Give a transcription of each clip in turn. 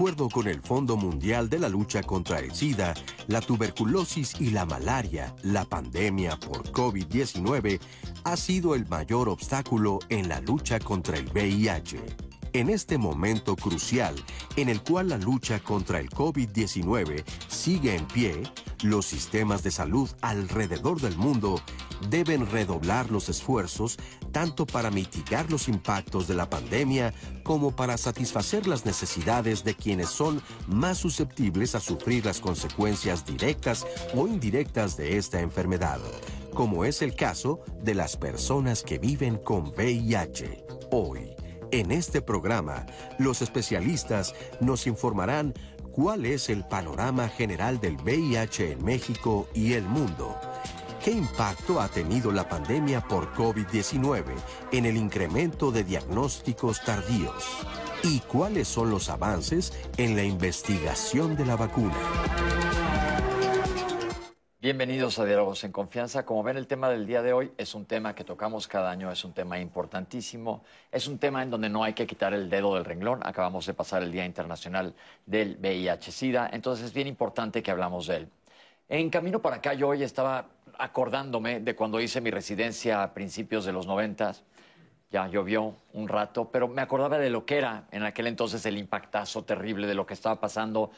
Acuerdo con el Fondo Mundial de la Lucha contra el SIDA, la tuberculosis y la malaria, la pandemia por COVID-19 ha sido el mayor obstáculo en la lucha contra el VIH. En este momento crucial en el cual la lucha contra el COVID-19 sigue en pie, los sistemas de salud alrededor del mundo deben redoblar los esfuerzos tanto para mitigar los impactos de la pandemia como para satisfacer las necesidades de quienes son más susceptibles a sufrir las consecuencias directas o indirectas de esta enfermedad, como es el caso de las personas que viven con VIH. Hoy, en este programa, los especialistas nos informarán cuál es el panorama general del VIH en México y el mundo ¿Qué impacto ha tenido la pandemia por COVID-19 en el incremento de diagnósticos tardíos? ¿Y cuáles son los avances en la investigación de la vacuna? Bienvenidos a Diálogos en Confianza. Como ven, el tema del día de hoy es un tema que tocamos cada año, es un tema importantísimo, es un tema en donde no hay que quitar el dedo del renglón. Acabamos de pasar el Día Internacional del VIH-Sida, entonces es bien importante que hablamos de él. En camino para acá yo hoy estaba acordándome de cuando hice mi residencia a principios de los noventas. Ya llovió un rato, pero me acordaba de lo que era en aquel entonces el impactazo terrible de lo que estaba pasando.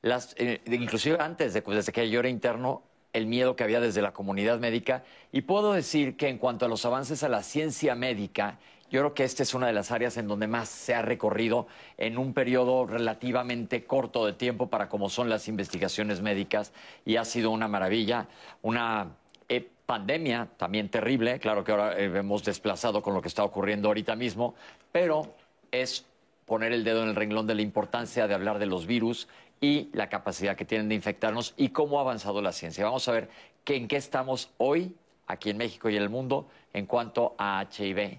Las, eh, inclusive antes, de, desde que yo era interno, el miedo que había desde la comunidad médica. Y puedo decir que en cuanto a los avances a la ciencia médica yo creo que esta es una de las áreas en donde más se ha recorrido en un periodo relativamente corto de tiempo para como son las investigaciones médicas y ha sido una maravilla, una eh, pandemia también terrible, claro que ahora eh, hemos desplazado con lo que está ocurriendo ahorita mismo, pero es poner el dedo en el renglón de la importancia de hablar de los virus y la capacidad que tienen de infectarnos y cómo ha avanzado la ciencia. Vamos a ver en qué estamos hoy aquí en México y en el mundo en cuanto a HIV.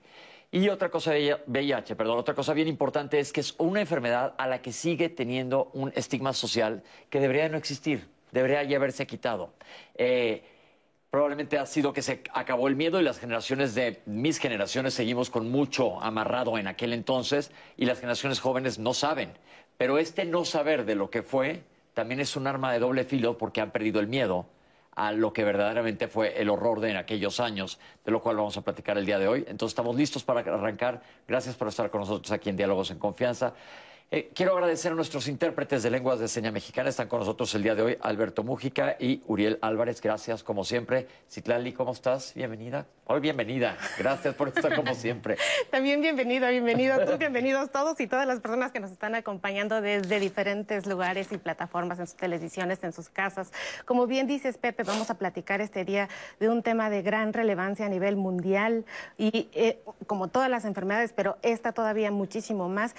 Y otra cosa VIH, perdón, otra cosa bien importante es que es una enfermedad a la que sigue teniendo un estigma social que debería no existir, debería ya haberse quitado. Eh, probablemente ha sido que se acabó el miedo y las generaciones de mis generaciones seguimos con mucho amarrado en aquel entonces y las generaciones jóvenes no saben. Pero este no saber de lo que fue también es un arma de doble filo porque han perdido el miedo a lo que verdaderamente fue el horror de aquellos años, de lo cual vamos a platicar el día de hoy. Entonces estamos listos para arrancar. Gracias por estar con nosotros aquí en Diálogos en Confianza. Eh, quiero agradecer a nuestros intérpretes de lenguas de seña mexicana. Están con nosotros el día de hoy Alberto Mújica y Uriel Álvarez. Gracias, como siempre. Citlali, ¿cómo estás? Bienvenida. Hoy bienvenida. Gracias por estar como siempre. También bienvenido, bienvenido tú, bienvenidos todos y todas las personas que nos están acompañando desde diferentes lugares y plataformas, en sus televisiones, en sus casas. Como bien dices, Pepe, vamos a platicar este día de un tema de gran relevancia a nivel mundial y eh, como todas las enfermedades, pero esta todavía muchísimo más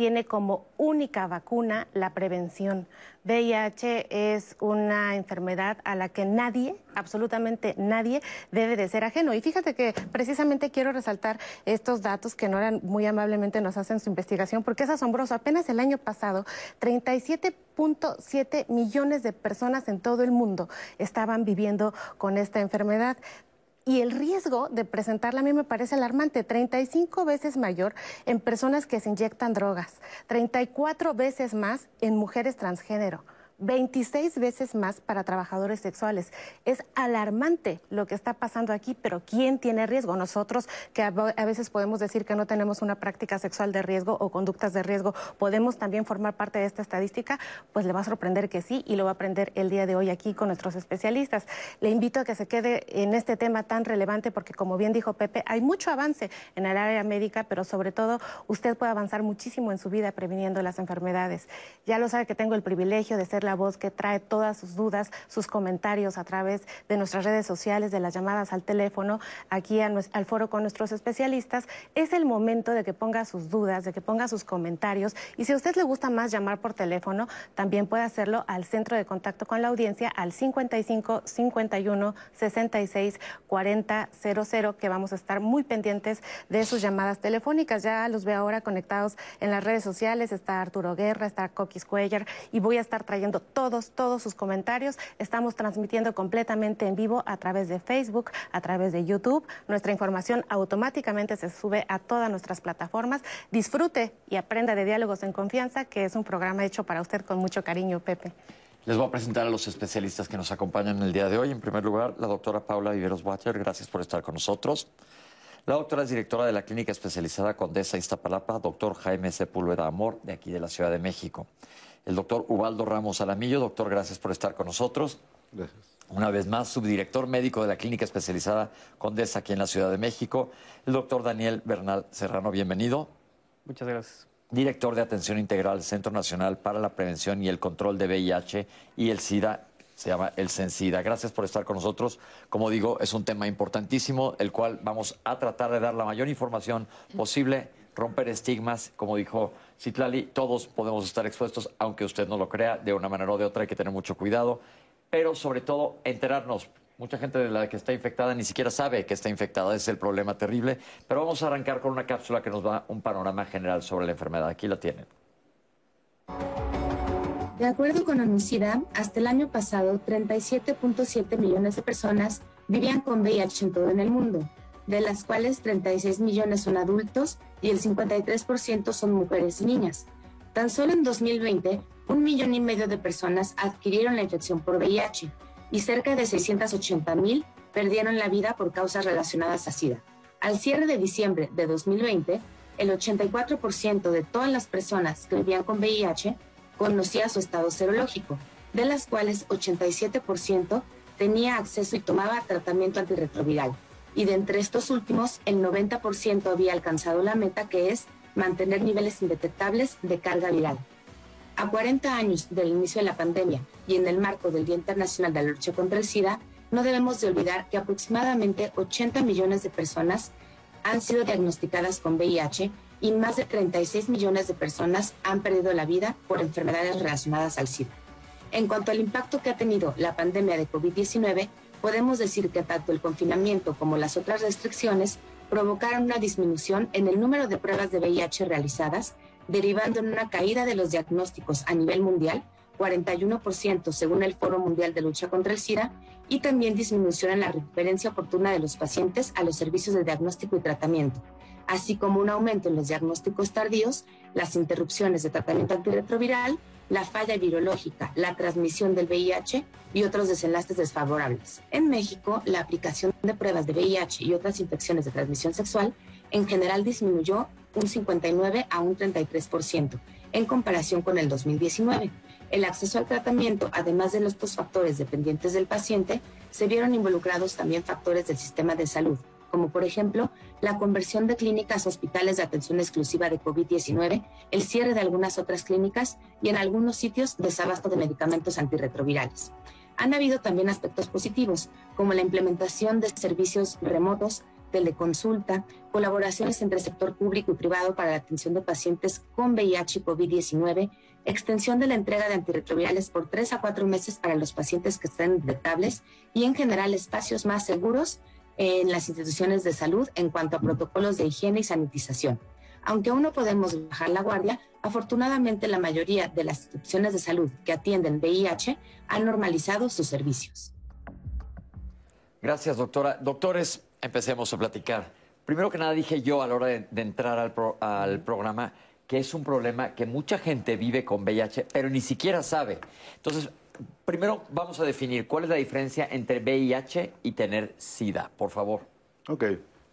tiene como única vacuna la prevención. VIH es una enfermedad a la que nadie, absolutamente nadie, debe de ser ajeno. Y fíjate que precisamente quiero resaltar estos datos que Nora muy amablemente nos hacen su investigación, porque es asombroso. Apenas el año pasado, 37.7 millones de personas en todo el mundo estaban viviendo con esta enfermedad. Y el riesgo de presentarla a mí me parece alarmante, 35 veces mayor en personas que se inyectan drogas, 34 veces más en mujeres transgénero. 26 veces más para trabajadores sexuales. Es alarmante lo que está pasando aquí, pero ¿quién tiene riesgo? Nosotros que a veces podemos decir que no tenemos una práctica sexual de riesgo o conductas de riesgo, ¿podemos también formar parte de esta estadística? Pues le va a sorprender que sí y lo va a aprender el día de hoy aquí con nuestros especialistas. Le invito a que se quede en este tema tan relevante porque como bien dijo Pepe, hay mucho avance en el área médica, pero sobre todo usted puede avanzar muchísimo en su vida previniendo las enfermedades. Ya lo sabe que tengo el privilegio de ser la voz que trae todas sus dudas, sus comentarios a través de nuestras redes sociales, de las llamadas al teléfono, aquí al foro con nuestros especialistas. Es el momento de que ponga sus dudas, de que ponga sus comentarios. Y si a usted le gusta más llamar por teléfono, también puede hacerlo al centro de contacto con la audiencia al 55 51 66 40 00, que vamos a estar muy pendientes de sus llamadas telefónicas. Ya los veo ahora conectados en las redes sociales. Está Arturo Guerra, está Coquis Cuellar y voy a estar trayendo todos, todos sus comentarios. Estamos transmitiendo completamente en vivo a través de Facebook, a través de YouTube. Nuestra información automáticamente se sube a todas nuestras plataformas. Disfrute y aprenda de Diálogos en Confianza, que es un programa hecho para usted con mucho cariño, Pepe. Les voy a presentar a los especialistas que nos acompañan el día de hoy. En primer lugar, la doctora Paula Viveros Water, gracias por estar con nosotros. La doctora es directora de la Clínica Especializada Condesa Iztapalapa, doctor Jaime Sepúlveda Amor, de aquí de la Ciudad de México. El doctor Ubaldo Ramos Alamillo, doctor, gracias por estar con nosotros. Gracias. Una vez más, subdirector médico de la Clínica Especializada Condesa aquí en la Ciudad de México. El doctor Daniel Bernal Serrano, bienvenido. Muchas gracias. Director de Atención Integral, Centro Nacional para la Prevención y el Control de VIH y el SIDA se llama el Sencida. Gracias por estar con nosotros. Como digo, es un tema importantísimo, el cual vamos a tratar de dar la mayor información posible, romper estigmas, como dijo Citlali, todos podemos estar expuestos, aunque usted no lo crea, de una manera o de otra hay que tener mucho cuidado, pero sobre todo enterarnos. Mucha gente de la que está infectada ni siquiera sabe que está infectada, es el problema terrible, pero vamos a arrancar con una cápsula que nos da un panorama general sobre la enfermedad. Aquí la tienen. De acuerdo con UNICIDA, hasta el año pasado, 37.7 millones de personas vivían con VIH en todo el mundo, de las cuales 36 millones son adultos y el 53% son mujeres y niñas. Tan solo en 2020, un millón y medio de personas adquirieron la infección por VIH y cerca de 680 mil perdieron la vida por causas relacionadas a SIDA. Al cierre de diciembre de 2020, el 84% de todas las personas que vivían con VIH conocía su estado serológico, de las cuales 87% tenía acceso y tomaba tratamiento antirretroviral. Y de entre estos últimos, el 90% había alcanzado la meta que es mantener niveles indetectables de carga viral. A 40 años del inicio de la pandemia y en el marco del Día Internacional de la Lucha contra el SIDA, no debemos de olvidar que aproximadamente 80 millones de personas han sido diagnosticadas con VIH y más de 36 millones de personas han perdido la vida por enfermedades relacionadas al SIDA. En cuanto al impacto que ha tenido la pandemia de COVID-19, podemos decir que tanto el confinamiento como las otras restricciones provocaron una disminución en el número de pruebas de VIH realizadas, derivando en una caída de los diagnósticos a nivel mundial, 41% según el Foro Mundial de Lucha contra el SIDA, y también disminución en la referencia oportuna de los pacientes a los servicios de diagnóstico y tratamiento, así como un aumento en los diagnósticos tardíos, las interrupciones de tratamiento antirretroviral, la falla virológica, la transmisión del VIH y otros desenlaces desfavorables. En México, la aplicación de pruebas de VIH y otras infecciones de transmisión sexual en general disminuyó un 59 a un 33% en comparación con el 2019. El acceso al tratamiento, además de los dos factores dependientes del paciente, se vieron involucrados también factores del sistema de salud, como por ejemplo la conversión de clínicas a hospitales de atención exclusiva de COVID-19, el cierre de algunas otras clínicas y en algunos sitios desabasto de medicamentos antirretrovirales. Han habido también aspectos positivos, como la implementación de servicios remotos, teleconsulta, colaboraciones entre el sector público y privado para la atención de pacientes con VIH y COVID-19, extensión de la entrega de antirretrovirales por tres a cuatro meses para los pacientes que estén detectables y en general espacios más seguros en las instituciones de salud en cuanto a protocolos de higiene y sanitización. Aunque aún no podemos bajar la guardia, afortunadamente la mayoría de las instituciones de salud que atienden VIH han normalizado sus servicios. Gracias, doctora. Doctores, empecemos a platicar. Primero que nada dije yo a la hora de, entrar al, al programa que es un problema que mucha gente vive con VIH, pero ni siquiera sabe. Entonces, primero vamos a definir cuál es la diferencia entre VIH y tener SIDA, por favor. Ok,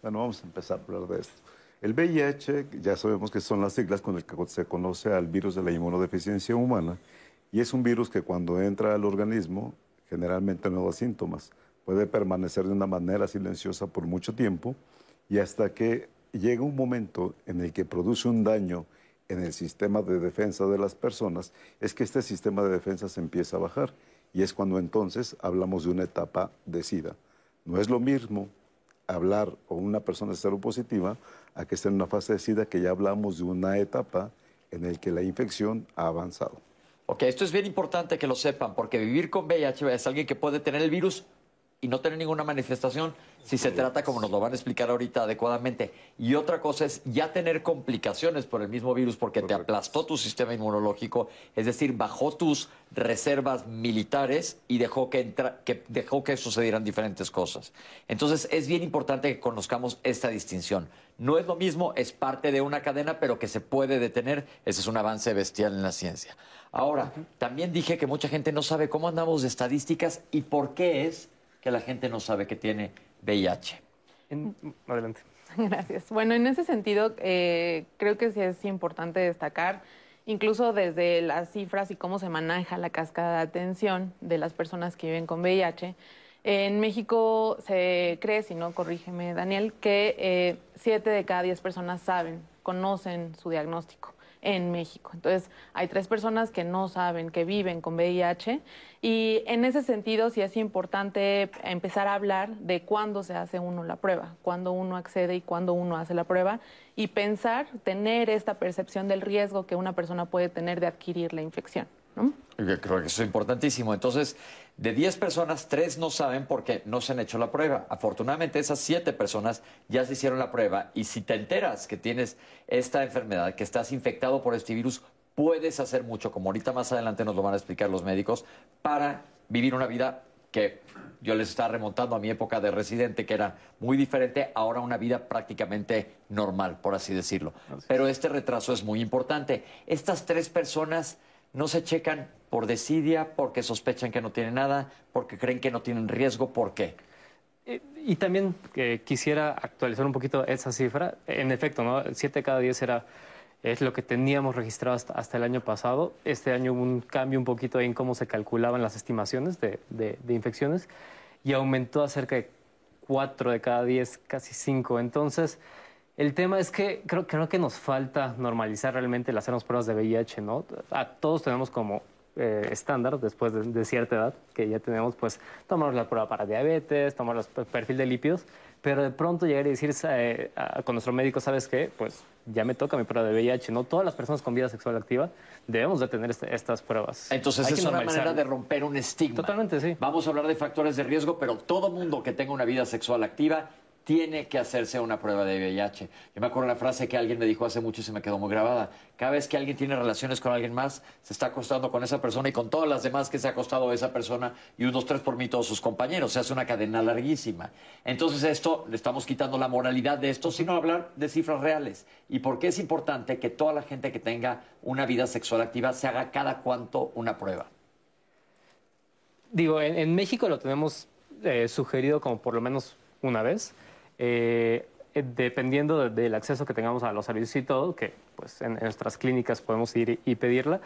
bueno, vamos a empezar por hablar de esto. El VIH, ya sabemos que son las siglas con las que se conoce al virus de la inmunodeficiencia humana, y es un virus que cuando entra al organismo generalmente no da síntomas. Puede permanecer de una manera silenciosa por mucho tiempo y hasta que llega un momento en el que produce un daño en el sistema de defensa de las personas, es que este sistema de defensa se empieza a bajar y es cuando entonces hablamos de una etapa de SIDA. No es lo mismo hablar con una persona seropositiva a que esté en una fase de SIDA que ya hablamos de una etapa en la que la infección ha avanzado. Ok, esto es bien importante que lo sepan, porque vivir con VIH es alguien que puede tener el virus y no tener ninguna manifestación si se trata, como nos lo van a explicar ahorita adecuadamente. Y otra cosa es ya tener complicaciones por el mismo virus porque te aplastó tu sistema inmunológico, es decir, bajó tus reservas militares y dejó que, que, dejó que sucedieran diferentes cosas. Entonces es bien importante que conozcamos esta distinción. No es lo mismo, es parte de una cadena, pero que se puede detener. Ese es un avance bestial en la ciencia. Ahora, también dije que mucha gente no sabe cómo andamos de estadísticas y por qué es que la gente no sabe que tiene VIH. adelante. Gracias. Bueno, en ese sentido, eh, creo que sí es importante destacar, incluso desde las cifras y cómo se maneja la cascada de atención de las personas que viven con VIH. En México se cree, si no, corrígeme Daniel, que eh, siete de cada diez personas saben, conocen su diagnóstico en México. Entonces, hay tres personas que no saben que viven con VIH y en ese sentido sí es importante empezar a hablar de cuándo se hace uno la prueba, cuándo uno accede y cuándo uno hace la prueba y pensar, tener esta percepción del riesgo que una persona puede tener de adquirir la infección. Creo que eso es importantísimo. Entonces, de 10 personas, 3 no saben porque no se han hecho la prueba. Afortunadamente, esas 7 personas ya se hicieron la prueba y si te enteras que tienes esta enfermedad, que estás infectado por este virus, puedes hacer mucho, como ahorita más adelante nos lo van a explicar los médicos, para vivir una vida que yo les estaba remontando a mi época de residente, que era muy diferente, ahora una vida prácticamente normal, por así decirlo. Pero este retraso es muy importante. Estas tres personas no se checan por desidia, porque sospechan que no tienen nada, porque creen que no tienen riesgo, ¿por qué? Y, también eh, quisiera actualizar un poquito esa cifra. En efecto, ¿no? 7 cada 10 era es lo que teníamos registrado hasta, el año pasado. Este año hubo un cambio un poquito en cómo se calculaban las estimaciones de, infecciones y aumentó a cerca de 4 de cada 10, casi 5. Entonces, el tema es que creo, creo que nos falta normalizar realmente el hacernos pruebas de VIH, ¿no? Todos tenemos como eh, estándar después de, cierta edad, que ya tenemos, pues, tomar la prueba para diabetes, tomar el perfil de lípidos, pero de pronto llegar y decir eh, con nuestro médico, ¿sabes qué? Pues ya me toca mi prueba de VIH, ¿no? Todas las personas con vida sexual activa debemos de tener este, estas pruebas. Entonces es una manera de romper un estigma. Totalmente, sí. Vamos a hablar de factores de riesgo, pero todo mundo que tenga una vida sexual activa tiene que hacerse una prueba de VIH. Yo me acuerdo la frase que alguien me dijo hace mucho y se me quedó muy grabada. Cada vez que alguien tiene relaciones con alguien más, se está acostando con esa persona y con todas las demás que se ha acostado esa persona y unos tres por mí todos sus compañeros. Se hace una cadena larguísima. Entonces esto, le estamos quitando la moralidad de esto, sino hablar de cifras reales. ¿Y por qué es importante que toda la gente que tenga una vida sexual activa se haga cada cuánto una prueba? Digo, en, México lo tenemos eh, sugerido como por lo menos una vez. Eh, dependiendo del acceso que tengamos a los servicios y todo, que pues en, nuestras clínicas podemos ir y pedirla,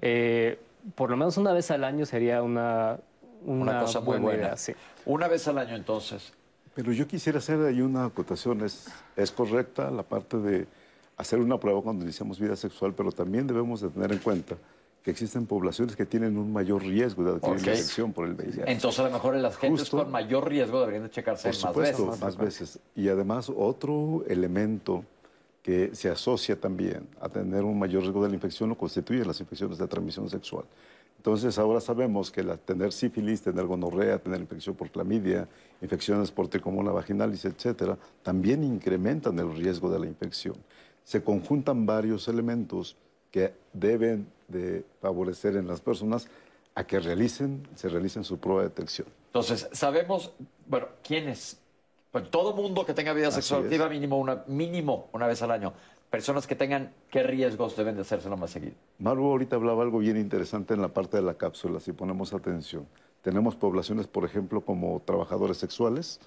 eh, por lo menos una vez al año sería una, una, cosa muy buena. sí. Una vez al año entonces. Pero yo quisiera hacer ahí una acotación. Es, es correcta la parte de hacer una prueba cuando iniciamos vida sexual, pero también debemos de tener en cuenta que existen poblaciones que tienen un mayor riesgo de adquirir la infección por el VIH. Entonces, a lo mejor las gentes con mayor riesgo deberían de checarse por supuesto, más veces. Y además, otro elemento que se asocia también a tener un mayor riesgo de la infección lo constituyen las infecciones de transmisión sexual. Entonces, ahora sabemos que la, tener sífilis, tener gonorrea, tener infección por clamidia, infecciones por tricomona vaginalis, etcétera, también incrementan el riesgo de la infección. Se conjuntan varios elementos que deben de favorecer en las personas a que realicen, se realicen su prueba de detección. Entonces, sabemos, bueno, quiénes, pues todo mundo que tenga vida sexual activa mínimo una, mínimo una vez al año. Personas que tengan, ¿qué riesgos deben de hacérselo más seguido? Maru ahorita hablaba algo bien interesante en la parte de la cápsula, si ponemos atención. Tenemos poblaciones, por ejemplo, como trabajadores sexuales,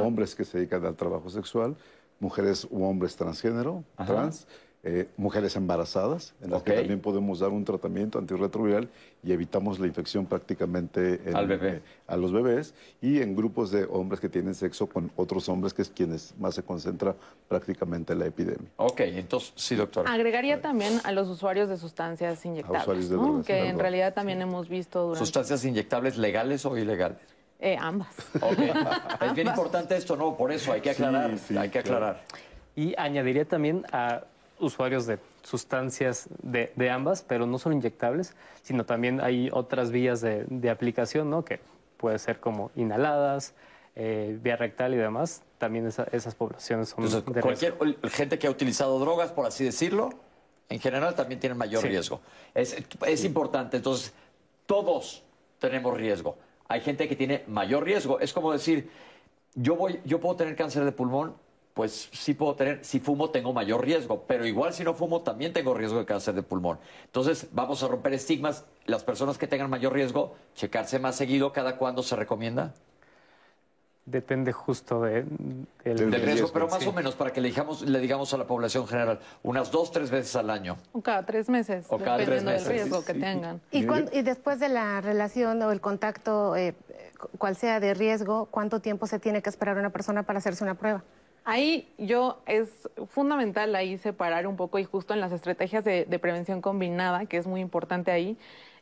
hombres que se dedican al trabajo sexual, mujeres u hombres transgénero, trans, eh, mujeres embarazadas, en las que también podemos dar un tratamiento antirretroviral y evitamos la infección prácticamente eh, a los bebés, y en grupos de hombres que tienen sexo con otros hombres, que es quienes más se concentra prácticamente la epidemia. Ok, entonces, sí, doctor. Agregaría también a los usuarios de sustancias inyectables, que en realidad también hemos visto durante... ¿Sustancias inyectables legales o ilegales? Eh, ambas. es bien importante esto, ¿no? Por eso hay que aclarar, hay que aclarar. Y añadiría también a usuarios de sustancias de, de, ambas, pero no son inyectables, sino también hay otras vías de, de, aplicación, ¿no? Que puede ser como inhaladas, eh, vía rectal y demás, también esas poblaciones son Entonces, de cualquier gente que ha utilizado drogas, por así decirlo, en general también tiene mayor riesgo. Es, es importante, entonces, todos tenemos riesgo. Hay gente que tiene mayor riesgo. Es como decir, yo, voy, yo puedo tener cáncer de pulmón, pues sí puedo tener, si fumo tengo mayor riesgo, pero igual si no fumo también tengo riesgo de cáncer de pulmón. Entonces vamos a romper estigmas. Las personas que tengan mayor riesgo, checarse más seguido, ¿cada cuándo se recomienda? Depende justo de, del, riesgo, pero más o menos para que le digamos, le digamos a la población general, unas dos, tres veces al año. O cada tres meses, o cada dependiendo tres meses. del riesgo que tengan. ¿Y, y, después de la relación o el contacto, eh, cual sea de riesgo, cuánto tiempo se tiene que esperar una persona para hacerse una prueba? Ahí yo es fundamental ahí separar un poco y justo en las estrategias de, de prevención combinada, que es muy importante ahí,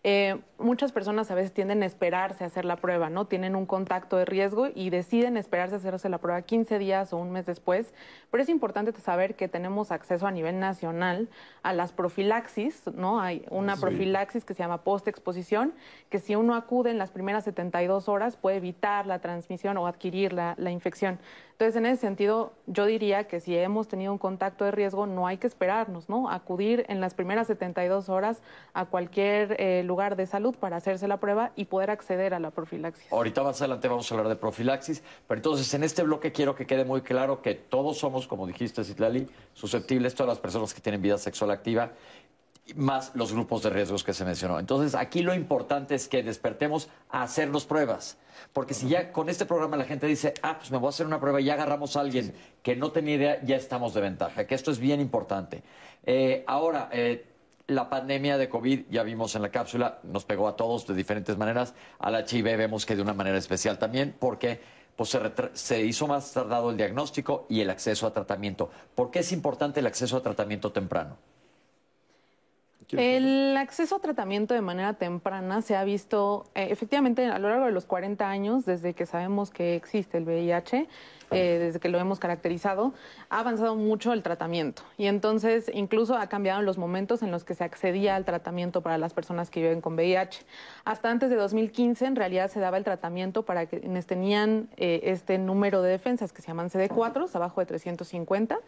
eh, muchas personas a veces tienden a esperarse a hacer la prueba, ¿no? Tienen un contacto de riesgo y deciden esperarse a hacerse la prueba 15 días o un mes después. Pero es importante saber que tenemos acceso a nivel nacional a las profilaxis, ¿no? Hay una profilaxis que se llama postexposición, que si uno acude en las primeras 72 horas puede evitar la transmisión o adquirir la, la infección. Entonces, en ese sentido, yo diría que si hemos tenido un contacto de riesgo, no hay que esperarnos, ¿no? Acudir en las primeras 72 horas a cualquier eh, lugar de salud para hacerse la prueba y poder acceder a la profilaxis. Ahorita más adelante vamos a hablar de profilaxis, pero entonces en este bloque quiero que quede muy claro que todos somos, como dijiste, Citlali, susceptibles, todas las personas que tienen vida sexual activa más los grupos de riesgos que se mencionó. Entonces, aquí lo importante es que despertemos a hacernos pruebas. Porque si ya con este programa la gente dice, ah, pues me voy a hacer una prueba y ya agarramos a alguien que no tenía idea, ya estamos de ventaja, que esto es bien importante. Eh, ahora, eh, la pandemia de COVID, ya vimos en la cápsula, nos pegó a todos de diferentes maneras. Al HIV vemos que de una manera especial también, porque pues se, se, hizo más tardado el diagnóstico y el acceso a tratamiento. ¿Por qué es importante el acceso a tratamiento temprano? El acceso a tratamiento de manera temprana se ha visto eh, efectivamente a lo largo de los 40 años, desde que sabemos que existe el VIH, eh, desde que lo hemos caracterizado, ha avanzado mucho el tratamiento. Y entonces incluso ha cambiado en los momentos en los que se accedía al tratamiento para las personas que viven con VIH. Hasta antes de 2015 en realidad se daba el tratamiento para quienes tenían eh, este número de defensas que se llaman CD4, abajo de 350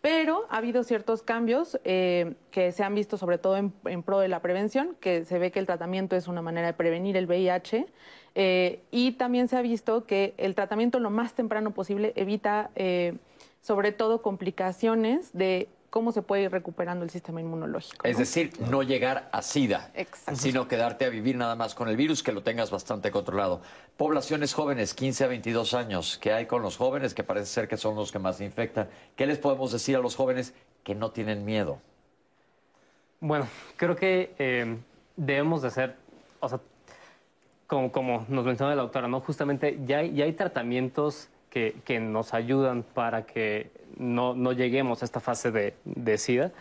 pero ha habido ciertos cambios eh, que se han visto sobre todo en, pro de la prevención, que se ve que el tratamiento es una manera de prevenir el VIH eh, y también se ha visto que el tratamiento lo más temprano posible evita eh, sobre todo complicaciones de cómo se puede ir recuperando el sistema inmunológico. Es decir, no llegar a SIDA, sino quedarte a vivir nada más con el virus, que lo tengas bastante controlado. Poblaciones jóvenes, 15 a 22 años, ¿qué hay con los jóvenes? Que parece ser que son los que más se infectan. ¿Qué les podemos decir a los jóvenes que no tienen miedo? Bueno, creo que eh, debemos de ser, o sea, como, como nos mencionó la doctora, ¿no? Justamente ya ya hay tratamientos que, que nos ayudan para que no, no lleguemos a esta fase de, de SIDA.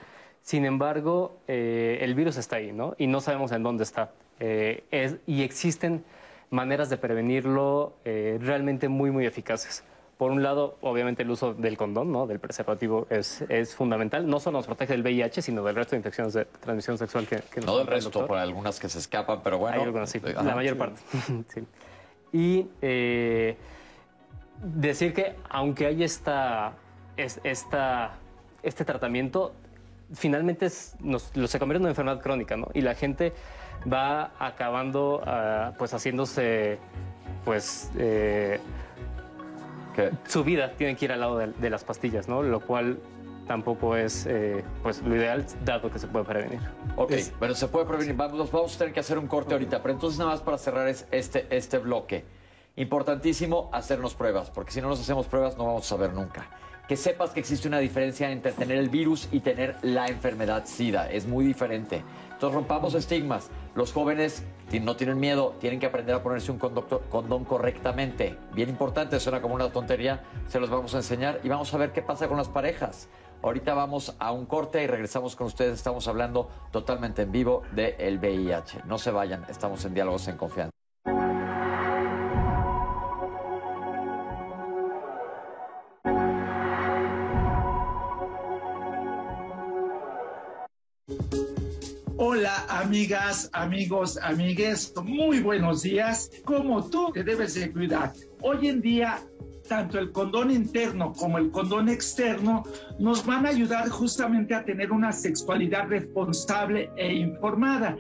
Sin embargo, eh, el virus está ahí, ¿no? Y no sabemos en dónde está. Eh, es, y existen maneras de prevenirlo eh, realmente muy, muy eficaces. Por un lado, obviamente el uso del condón, ¿no? del preservativo, es, es, fundamental. No solo nos protege del VIH, sino del resto de infecciones de transmisión sexual que, que No del resto, por algunas que se escapan, pero bueno. Hay sí, la mayor parte. sí. Y decir que aunque hay esta es, esta, este tratamiento finalmente lo, se convierte en una enfermedad crónica, ¿no? Y la gente va acabando, uh, pues, haciéndose, pues, eh, su vida tiene que ir al lado de, las pastillas, ¿no? Lo cual tampoco es, eh, pues, lo ideal, dado que se puede prevenir. Ok, bueno, se puede prevenir. Vamos, vamos a tener que hacer un corte ahorita, pero entonces nada más para cerrar este, este bloque. Importantísimo hacernos pruebas, porque si no nos hacemos pruebas no vamos a saber nunca que sepas que existe una diferencia entre tener el virus y tener la enfermedad SIDA. Es muy diferente. Entonces rompamos estigmas. Los jóvenes no tienen miedo, tienen que aprender a ponerse un condón correctamente. Bien importante, suena como una tontería, se los vamos a enseñar y vamos a ver qué pasa con las parejas. Ahorita vamos a un corte y regresamos con ustedes. Estamos hablando totalmente en vivo del VIH. No se vayan, estamos en Diálogos en Confianza. Amigas, amigos, amigues, muy buenos días. Como tú te debes de cuidar. Hoy en día, tanto el condón interno como el condón externo nos van a ayudar justamente a tener una sexualidad responsable e informada.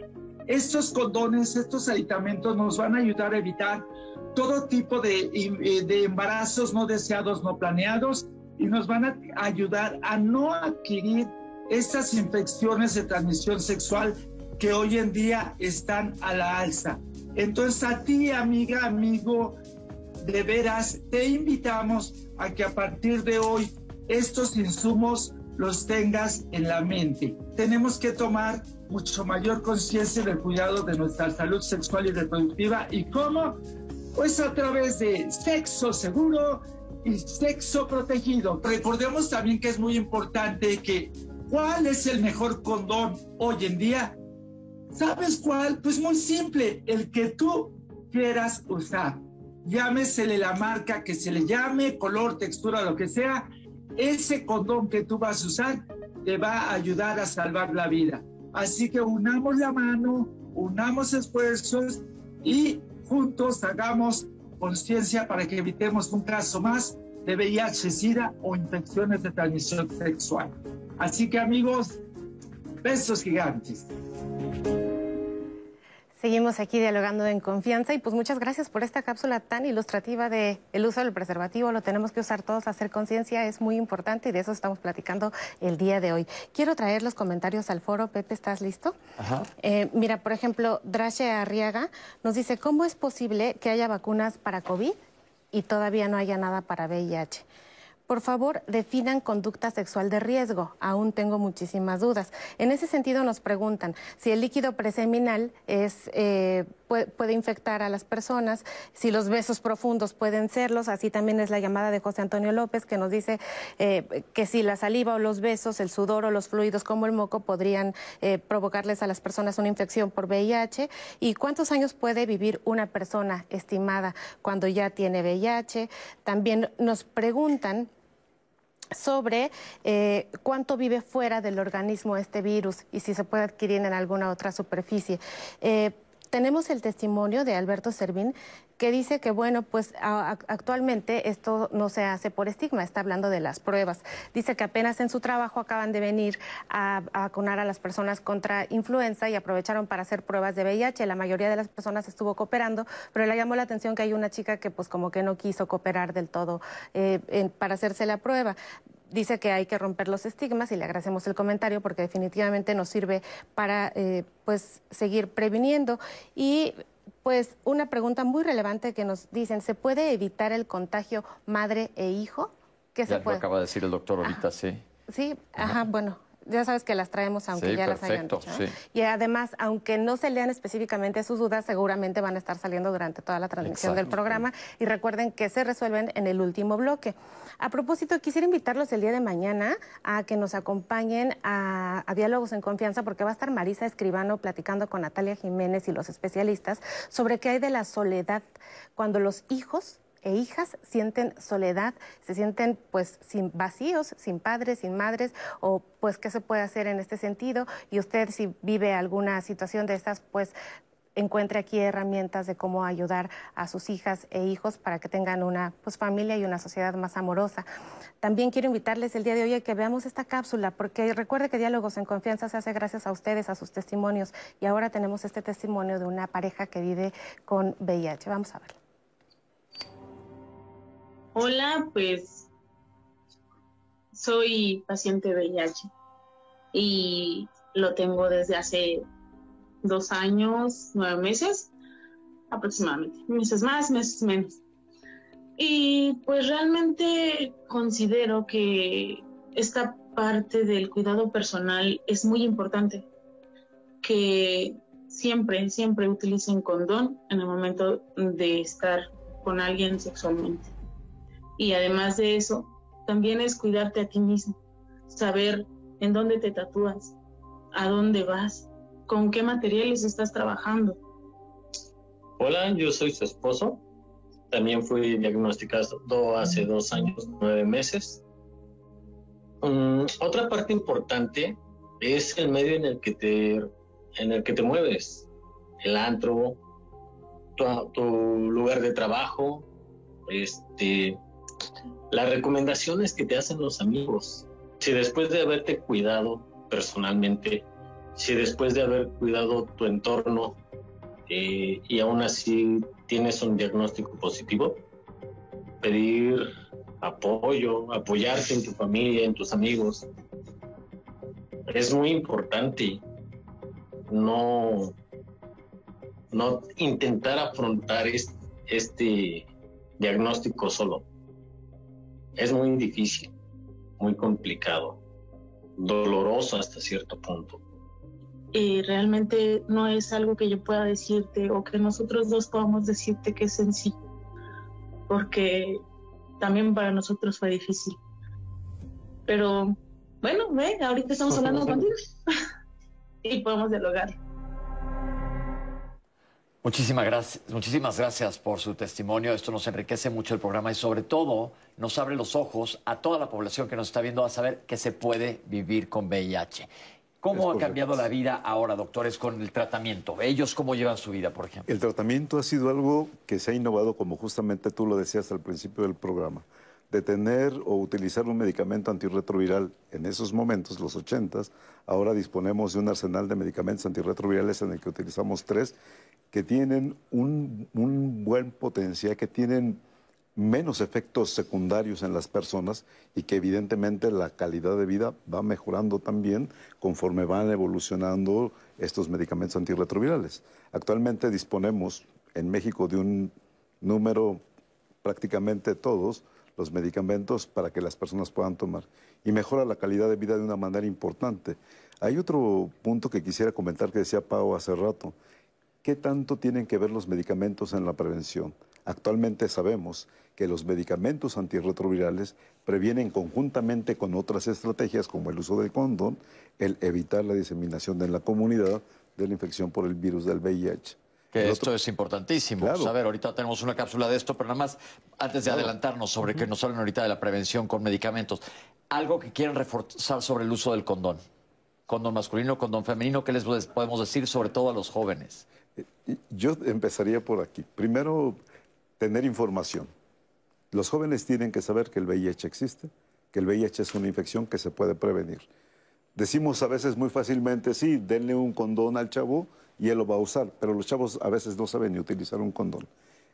Estos condones, estos aditamentos nos van a ayudar a evitar todo tipo de, de embarazos no deseados, no planeados y nos van a ayudar a no adquirir estas infecciones de transmisión sexual que hoy en día están a la alza. Entonces a ti, amiga, amigo, de veras, te invitamos a que a partir de hoy estos insumos los tengas en la mente. Tenemos que tomar mucho mayor conciencia del cuidado de nuestra salud sexual y reproductiva. ¿Y cómo? Pues a través de sexo seguro y sexo protegido. Recordemos también que es muy importante que ¿cuál es el mejor condón hoy en día? ¿Sabes cuál? Pues muy simple, el que tú quieras usar. Llámesele la marca que se le llame, color, textura, lo que sea. Ese condón que tú vas a usar te va a ayudar a salvar la vida. Así que unamos la mano, unamos esfuerzos y juntos hagamos conciencia para que evitemos un caso más de VIH, SIDA o infecciones de transmisión sexual. Así que amigos, besos gigantes. Seguimos aquí dialogando en confianza y pues muchas gracias por esta cápsula tan ilustrativa de el uso del preservativo. Lo tenemos que usar todos, hacer conciencia es muy importante y de eso estamos platicando el día de hoy. Quiero traer los comentarios al foro. Pepe, ¿estás listo? Ajá. Eh, mira, por ejemplo, Drache Arriaga nos dice, ¿cómo es posible que haya vacunas para COVID y todavía no haya nada para VIH? Por favor, definan conducta sexual de riesgo. Aún tengo muchísimas dudas. En ese sentido nos preguntan si el líquido preseminal es, eh, puede, infectar a las personas, si los besos profundos pueden serlos. Así también es la llamada de José Antonio López que nos dice eh, que si la saliva o los besos, el sudor o los fluidos como el moco podrían eh, provocarles a las personas una infección por VIH. ¿Y cuántos años puede vivir una persona estimada cuando ya tiene VIH? También nos preguntan sobre eh, cuánto vive fuera del organismo este virus y si se puede adquirir en alguna otra superficie. Eh, tenemos el testimonio de Alberto Servín que dice que, bueno, pues actualmente esto no se hace por estigma, está hablando de las pruebas. Dice que apenas en su trabajo acaban de venir a, vacunar a las personas contra influenza y aprovecharon para hacer pruebas de VIH. La mayoría de las personas estuvo cooperando, pero le llamó la atención que hay una chica que pues como que no quiso cooperar del todo eh, para hacerse la prueba dice que hay que romper los estigmas y le agradecemos el comentario porque definitivamente nos sirve para eh, pues seguir previniendo y pues una pregunta muy relevante que nos dicen, ¿se puede evitar el contagio madre e hijo? ¿Qué se puede? Lo acaba de decir el doctor ahorita, sí. Sí, ajá, bueno, ya sabes que las traemos aunque ya las hayan dicho. Y además, aunque no se lean específicamente sus dudas, seguramente van a estar saliendo durante toda la transmisión del programa. Y recuerden que se resuelven en el último bloque. A propósito, quisiera invitarlos el día de mañana a que nos acompañen a, a Diálogos en Confianza, porque va a estar Marisa Escribano platicando con Natalia Jiménez y los especialistas sobre qué hay de la soledad cuando los hijos e hijas sienten soledad, se sienten pues sin vacíos, sin padres, sin madres, o pues qué se puede hacer en este sentido. Y usted si vive alguna situación de estas, pues encuentre aquí herramientas de cómo ayudar a sus hijas e hijos para que tengan una pues, familia y una sociedad más amorosa. También quiero invitarles el día de hoy a que veamos esta cápsula, porque recuerde que Diálogos en Confianza se hace gracias a ustedes, a sus testimonios, y ahora tenemos este testimonio de una pareja que vive con VIH. Vamos a verlo. Hola, pues soy paciente VIH y lo tengo desde hace dos años, nueve meses aproximadamente, meses más, meses menos. Y pues realmente considero que esta parte del cuidado personal es muy importante, que siempre, siempre utilicen condón en el momento de estar con alguien sexualmente. Y además de eso, también es cuidarte a ti mismo, saber en dónde te tatúas, a dónde vas, con qué materiales estás trabajando. Hola, yo soy su esposo. También fui diagnosticado hace dos años, nueve meses. Mm, otra parte importante es el medio en el que te en el que te mueves, el antro, tu, lugar de trabajo, este, las recomendaciones que te hacen los amigos. Si después de haberte cuidado personalmente, si después de haber cuidado tu entorno eh, y aún así tienes un diagnóstico positivo, pedir apoyo, apoyarte en tu familia, en tus amigos, es muy importante. No, no intentar afrontar este, diagnóstico solo. Es muy difícil, muy complicado, doloroso hasta cierto punto. Y realmente no es algo que yo pueda decirte o que nosotros dos podamos decirte que es sencillo, porque también para nosotros fue difícil. Pero bueno, ve, ahorita estamos hablando contigo y podemos dialogar. Muchísimas gracias, muchísimas gracias por su testimonio. Esto nos enriquece mucho el programa y sobre todo nos abre los ojos a toda la población que nos está viendo a saber que se puede vivir con VIH. ¿Cómo ha cambiado la vida ahora, doctores, con el tratamiento? ¿Ellos cómo llevan su vida, por ejemplo? El tratamiento ha sido algo que se ha innovado, como justamente tú lo decías al principio del programa, de tener o utilizar un medicamento antirretroviral en esos momentos, los 80, ahora disponemos de un arsenal de medicamentos antirretrovirales en el que utilizamos tres que tienen un, buen potencial, que tienen menos efectos secundarios en las personas y que evidentemente la calidad de vida va mejorando también conforme van evolucionando estos medicamentos antirretrovirales. Actualmente disponemos en México de un número prácticamente todos los medicamentos para que las personas puedan tomar y mejora la calidad de vida de una manera importante. Hay otro punto que quisiera comentar que decía Pau hace rato. ¿Qué tanto tienen que ver los medicamentos en la prevención? Actualmente sabemos que los medicamentos antirretrovirales previenen conjuntamente con otras estrategias como el uso del condón, el evitar la diseminación en la comunidad de la infección por el virus del VIH. Que esto es importantísimo. A ver, ahorita tenemos una cápsula de esto, pero nada más, antes de adelantarnos sobre que nos hablen ahorita de la prevención con medicamentos, algo que quieren reforzar sobre el uso del condón. Condón masculino, condón femenino, ¿qué les podemos decir sobre todo a los jóvenes? Yo empezaría por aquí. Primero, tener información. Los jóvenes tienen que saber que el VIH existe, que el VIH es una infección que se puede prevenir. Decimos a veces muy fácilmente, sí, denle un condón al chavo y él lo va a usar, pero los chavos a veces no saben ni utilizar un condón.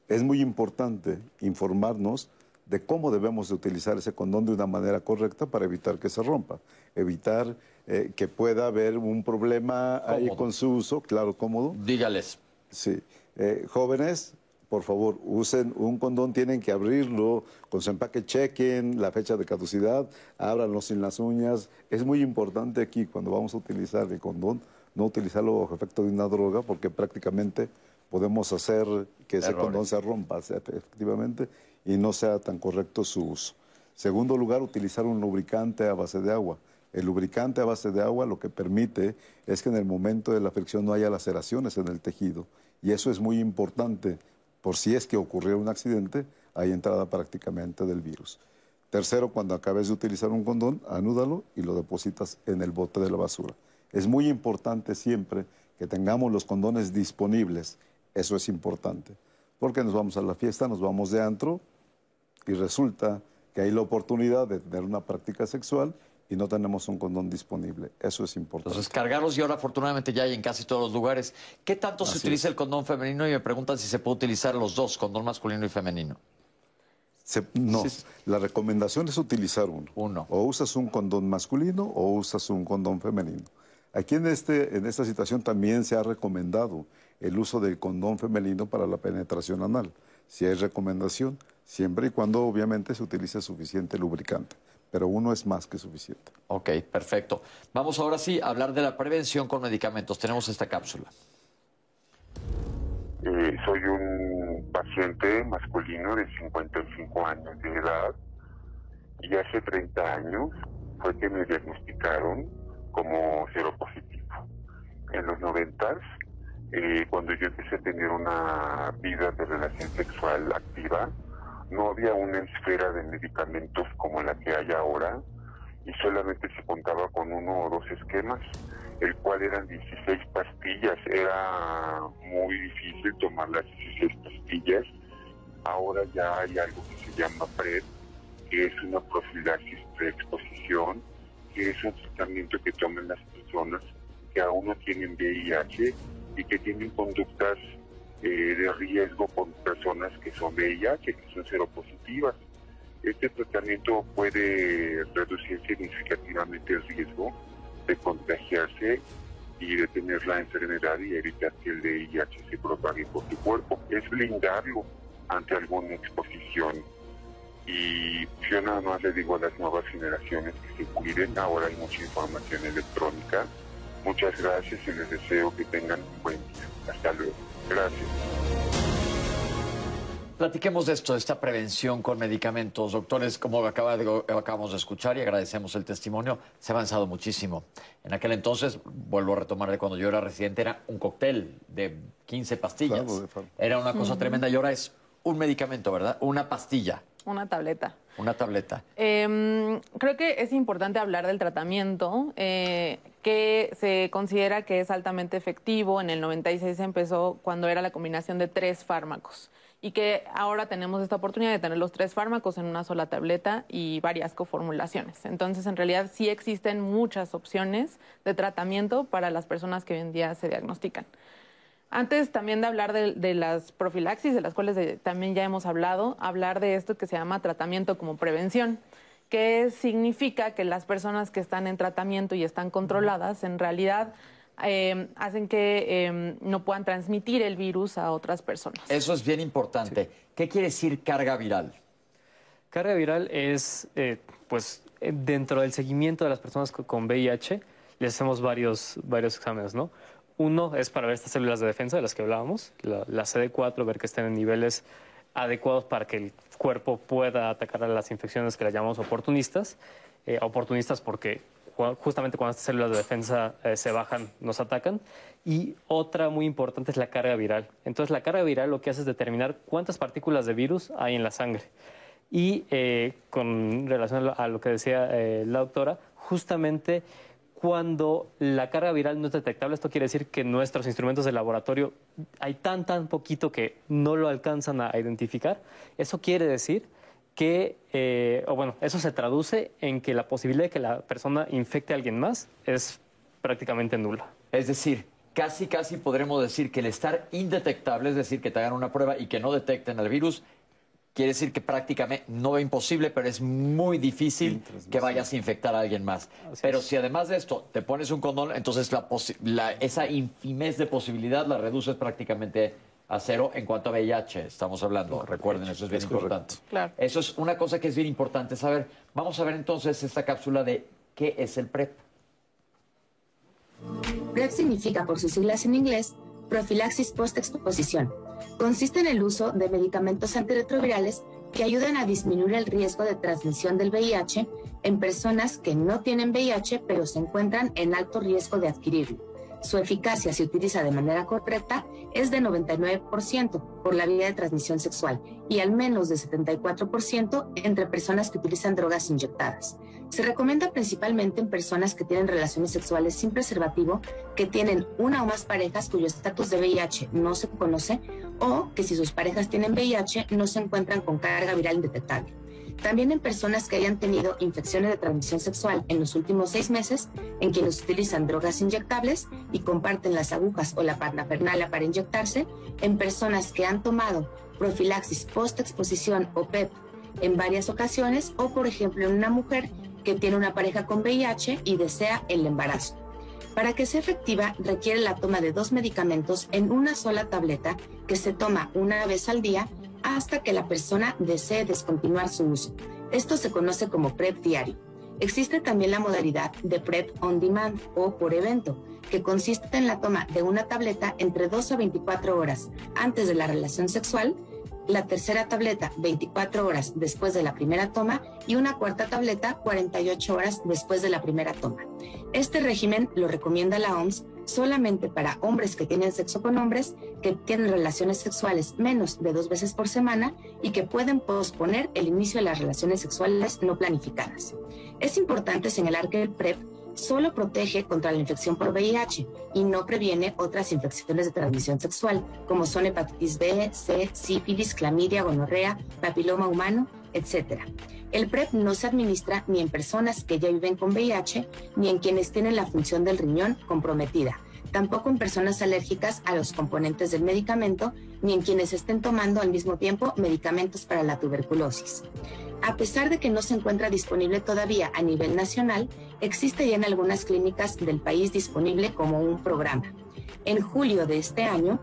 Es muy importante informarnos de cómo debemos de utilizar ese condón de una manera correcta para evitar que se rompa, evitar eh, que pueda haber un problema ahí con su uso, claro, cómodo. Dígales. Sí. Eh, jóvenes, por favor, usen un condón, tienen que abrirlo, con su empaque chequen la fecha de caducidad, ábranlo sin las uñas. Es muy importante aquí, cuando vamos a utilizar el condón, no utilizarlo bajo efecto de una droga, porque prácticamente podemos hacer que ese condón se rompa, efectivamente, y no sea tan correcto su uso. Segundo lugar, utilizar un lubricante a base de agua. El lubricante a base de agua lo que permite es que en el momento de la fricción no haya laceraciones en el tejido. Y eso es muy importante por si es que ocurrió un accidente, hay entrada prácticamente del virus. Tercero, cuando acabes de utilizar un condón, anúdalo y lo depositas en el bote de la basura. Es muy importante siempre que tengamos los condones disponibles. Eso es importante. Porque nos vamos a la fiesta, nos vamos de antro y resulta que hay la oportunidad de tener una práctica sexual y no tenemos un condón disponible. Eso es importante. Entonces, cargarlos y ahora afortunadamente ya hay en casi todos los lugares. ¿Qué tanto se utiliza el condón femenino? Y me preguntan si se puede utilizar los dos, condón masculino y femenino. no, la recomendación es utilizar uno. Uno. O usas un condón masculino o usas un condón femenino. Aquí en, este, en esta situación también se ha recomendado el uso del condón femenino para la penetración anal. Si hay recomendación, siempre y cuando obviamente se utilice suficiente lubricante. Pero uno es más que suficiente. Ok, perfecto. Vamos ahora sí a hablar de la prevención con medicamentos. Tenemos esta cápsula. Eh, soy un paciente masculino de 55 años de edad y hace 30 años fue que me diagnosticaron como seropositivo. En los 90 eh, cuando yo empecé a tener una vida de relación sexual activa, no había una esfera de medicamentos como la que hay ahora y solamente se contaba con uno o dos esquemas el cual eran 16 pastillas. Era muy difícil tomar las 16 pastillas. Ahora ya hay algo que se llama PrEP, que es una profilaxis preexposición, que es un tratamiento que toman las personas que aún no tienen VIH y que tienen conductas eh, de riesgo con personas que son VIH, que son seropositivas. Este tratamiento puede reducir significativamente el riesgo de contagiarse y de tener la enfermedad y evitar que el VIH se propague por tu cuerpo. Es blindarlo ante alguna exposición. Y yo nada más le digo a las nuevas generaciones que se cuiden. Ahora hay mucha información electrónica. Muchas gracias y les deseo que tengan un buen día. Hasta luego. Gracias. Platiquemos de esto, de esta prevención con medicamentos. Doctores, como acaba de- acabamos de escuchar y agradecemos el testimonio, se ha avanzado muchísimo. En aquel entonces, vuelvo a retomar de cuando yo era residente, era un cóctel de 15 pastillas. Claro, Era una cosa tremenda y ahora es un medicamento, ¿verdad? Una pastilla, Una tableta. Una tableta. Em, creo que es importante hablar del tratamiento, eh, que se considera que es altamente efectivo. En el 96 empezó cuando era la combinación de tres fármacos y que ahora tenemos esta oportunidad de tener los tres fármacos en una sola tableta y varias coformulaciones. Entonces, en realidad sí existen muchas opciones de tratamiento para las personas que hoy en día se diagnostican. Antes también de hablar de, de las profilaxis, de las cuales de- también ya hemos hablado, hablar de esto que se llama tratamiento como prevención, que significa que las personas que están en tratamiento y están controladas, en realidad eh, hacen que eh, no puedan transmitir el virus a otras personas. Eso es bien importante. ¿Qué quiere decir carga viral? Carga viral es, eh, pues, eh, dentro del seguimiento de las personas co- con VIH, les hacemos varios, varios exámenes, ¿no? Uno es para ver estas células de defensa de las que hablábamos, la, la CD4, ver que estén en niveles adecuados para que el cuerpo pueda atacar a las infecciones que las llamamos oportunistas. Eh, oportunistas porque ju- justamente cuando estas células de defensa eh, se bajan, nos atacan. Y otra muy importante es la carga viral. Entonces, la carga viral lo que hace es determinar cuántas partículas de virus hay en la sangre. Y eh, con relación a lo que decía eh, la doctora, justamente cuando la carga viral no es detectable, esto quiere decir que nuestros instrumentos de laboratorio hay tan, tan poquito que no lo alcanzan a identificar. Eso quiere decir que, eh, o bueno, eso se traduce en que la posibilidad de que la persona infecte a alguien más es prácticamente nula. Es decir, casi, casi podremos decir que el estar indetectable, es decir, que te hagan una prueba y que no detecten el virus, quiere decir que prácticamente no es imposible, pero es muy difícil que vayas a infectar a alguien más. pero si además de esto te pones un condón, entonces la posi- la- esa infimez de posibilidad la reduces prácticamente a cero en cuanto a VIH estamos hablando. Recuerden, eso es bien Es importante. Claro. Eso es una cosa que es bien importante saber. Vamos a ver entonces esta cápsula de qué es el PrEP. PrEP significa, por sus siglas en inglés, profilaxis post-exposición. Consiste en el uso de medicamentos antirretrovirales que ayudan a disminuir el riesgo de transmisión del VIH en personas que no tienen VIH pero se encuentran en alto riesgo de adquirirlo. Su eficacia, si utiliza de manera correcta, es de 99% por la vía de transmisión sexual y al menos de 74% entre personas que utilizan drogas inyectadas. Se recomienda principalmente en personas que tienen relaciones sexuales sin preservativo, que tienen una o más parejas cuyo estatus de VIH no se conoce o que si sus parejas tienen VIH no se encuentran con carga viral indetectable. También en personas que hayan tenido infecciones de transmisión sexual en los últimos seis meses, en quienes utilizan drogas inyectables y comparten las agujas o la parafernalia para inyectarse, en personas que han tomado profilaxis post-exposición o PEP en varias ocasiones, o por ejemplo en una mujer que tiene una pareja con VIH y desea el embarazo. Para que sea efectiva requiere la toma de dos medicamentos en una sola tableta que se toma una vez al día hasta que la persona desee descontinuar su uso. Esto se conoce como PrEP diario. Existe también la modalidad de PrEP on demand o por evento, que consiste en la toma de una tableta entre 2 a 24 horas antes de la relación sexual, la tercera tableta 24 horas después de la primera toma y una cuarta tableta 48 horas después de la primera toma. Este régimen lo recomienda la OMS solamente para hombres que tienen sexo con hombres, que tienen relaciones sexuales menos de dos veces por semana y que pueden posponer el inicio de las relaciones sexuales no planificadas. Es importante señalar que el PrEP solo protege contra la infección por VIH y no previene otras infecciones de transmisión sexual, como son hepatitis B, C, sífilis, clamidia, gonorrea, papiloma humano, etc. El PrEP no se administra ni en personas que ya viven con VIH ni en quienes tienen la función del riñón comprometida, tampoco en personas alérgicas a los componentes del medicamento ni en quienes estén tomando al mismo tiempo medicamentos para la tuberculosis. A pesar de que no se encuentra disponible todavía a nivel nacional, existe ya en algunas clínicas del país disponible como un programa. En julio de este año,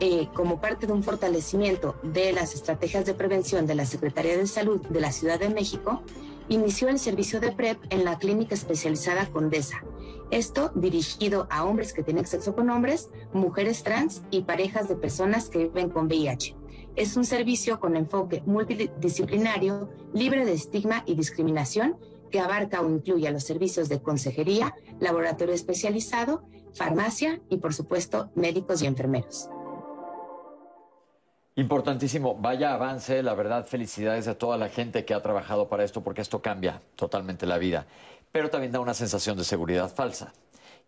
eh, como parte de un fortalecimiento de las estrategias de prevención de la Secretaría de Salud de la Ciudad de México, inició el servicio de PrEP en la clínica especializada Condesa. Esto dirigido a hombres que tienen sexo con hombres, mujeres trans y parejas de personas que viven con VIH. Es un servicio con enfoque multidisciplinario, libre de estigma y discriminación, que abarca o incluye a los servicios de consejería, laboratorio especializado, farmacia y, por supuesto, médicos y enfermeros. Importantísimo, vaya avance, la verdad, felicidades a toda la gente que ha trabajado para esto, porque esto cambia totalmente la vida, pero también da una sensación de seguridad falsa.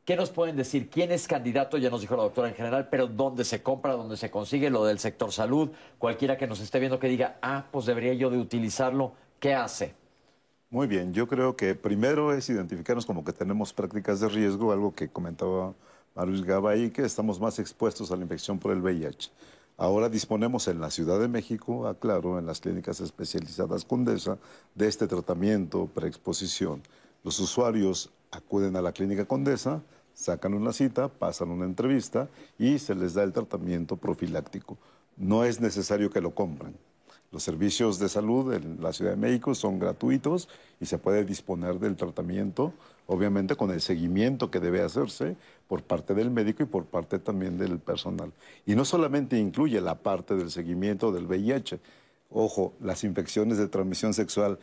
¿Qué nos pueden decir? ¿Quién es candidato? Ya nos dijo la doctora en general, pero ¿dónde se compra? ¿Dónde se consigue? Lo del sector salud. Cualquiera que nos esté viendo que diga, ah, pues debería yo de utilizarlo. ¿Qué hace? Muy bien, yo creo que primero es identificarnos como que tenemos prácticas de riesgo, algo que comentaba Marius Gabay, que estamos más expuestos a la infección por el VIH. Ahora disponemos en la Ciudad de México, aclaro, en las clínicas especializadas Condesa, de este tratamiento preexposición. Los usuarios acuden a la clínica Condesa, sacan una cita, pasan una entrevista y se les da el tratamiento profiláctico. No es necesario que lo compren. Los servicios de salud en la Ciudad de México son gratuitos y se puede disponer del tratamiento, obviamente con el seguimiento que debe hacerse por parte del médico y por parte también del personal. Y no solamente incluye la parte del seguimiento del VIH, ojo, las infecciones de transmisión sexual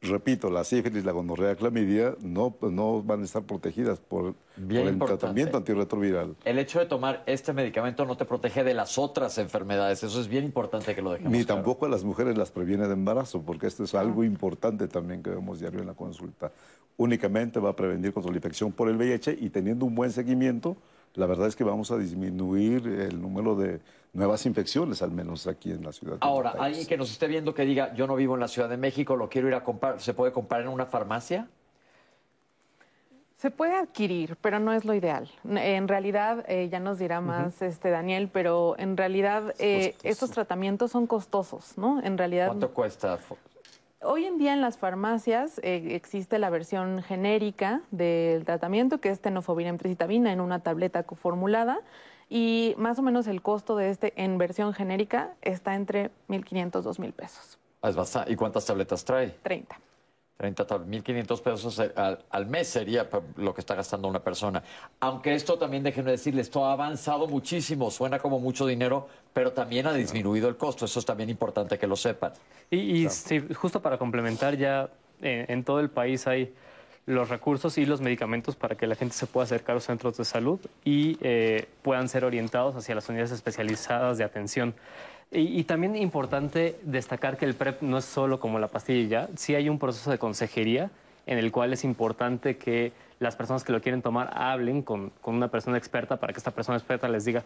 repito, la sífilis, la gonorrea, clamidia, no, no van a estar protegidas por, el tratamiento antirretroviral. El hecho de tomar este medicamento no te protege de las otras enfermedades. Eso es bien importante que lo dejemos. Ni tampoco a las mujeres las previene de embarazo, porque esto es algo importante también que vemos diario en la consulta. Únicamente va a prevenir contra la infección por el VIH y teniendo un buen seguimiento, la verdad es que vamos a disminuir el número de nuevas infecciones, al menos aquí en la ciudad. Ahora, alguien que nos esté viendo que diga, yo no vivo en la Ciudad de México, lo quiero ir a comprar, ¿se puede comprar en una farmacia? Se puede adquirir, pero no es lo ideal. En realidad, eh, ya nos dirá más este Daniel, pero en realidad eh, estos tratamientos son costosos, ¿no? En realidad. ¿Cuánto cuesta? Hoy en día en las farmacias eh, existe la versión genérica del tratamiento, que es tenofovir emtricitabina en una tableta coformulada, y más o menos el costo de este en versión genérica está entre 1.500, 2.000 pesos. Es bastante. ¿Y cuántas tabletas trae? 30. 30 1.500 pesos al, al, mes sería lo que está gastando una persona. Aunque esto también, déjenme decirles, esto ha avanzado muchísimo, suena como mucho dinero, pero también ha disminuido el costo. Eso es también importante que lo sepan. Y, justo para complementar, ya eh, en todo el país hay los recursos y los medicamentos para que la gente se pueda acercar a los centros de salud y eh, puedan ser orientados hacia las unidades especializadas de atención. Y, también importante destacar que el PrEP no es solo como la pastilla ya, sí hay un proceso de consejería en el cual es importante que las personas que lo quieren tomar hablen con, una persona experta para que esta persona experta les diga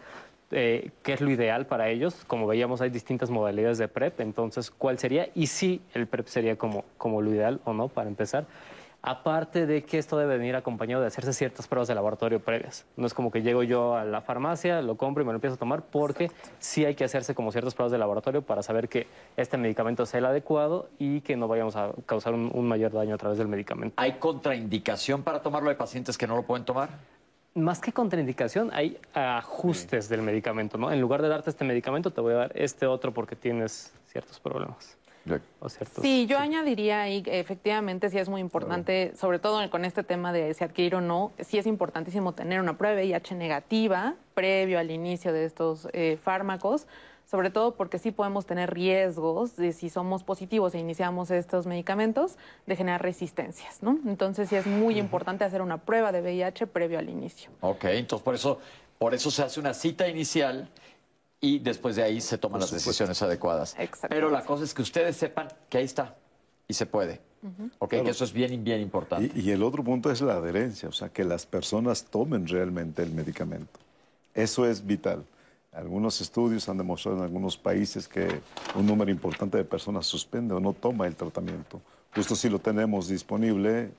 eh, qué es lo ideal para ellos. Como veíamos, hay distintas modalidades de PrEP, entonces, ¿cuál sería? Y si el PrEP sería como, como lo ideal o no, para empezar. Aparte de que esto debe venir acompañado de hacerse ciertas pruebas de laboratorio previas. No es como que llego yo a la farmacia, lo compro y me lo empiezo a tomar, porque sí hay que hacerse como ciertas pruebas de laboratorio para saber que este medicamento es el adecuado y que no vayamos a causar un, mayor daño a través del medicamento. ¿Hay contraindicación para tomarlo de pacientes que no lo pueden tomar? Más que contraindicación, hay ajustes del medicamento, ¿no? En lugar de darte este medicamento, te voy a dar este otro porque tienes ciertos problemas. Sí, yo añadiría ahí, efectivamente, sí es muy importante, sobre todo con este tema de si adquirir o no, sí es importantísimo tener una prueba de VIH negativa previo al inicio de estos eh, fármacos, sobre todo porque sí podemos tener riesgos de si somos positivos e iniciamos estos medicamentos de generar resistencias, ¿no? Entonces sí es muy importante hacer una prueba de VIH previo al inicio. Ok, entonces por eso, por eso se hace una cita inicial y después de ahí se toman las decisiones adecuadas. Pero la cosa es que ustedes sepan que ahí está y se puede. Ok, que eso es bien, bien importante. Y, y el otro punto es la adherencia, o sea, que las personas tomen realmente el medicamento. Eso es vital. Algunos estudios han demostrado en algunos países que un número importante de personas suspende o no toma el tratamiento. Justo si lo tenemos disponible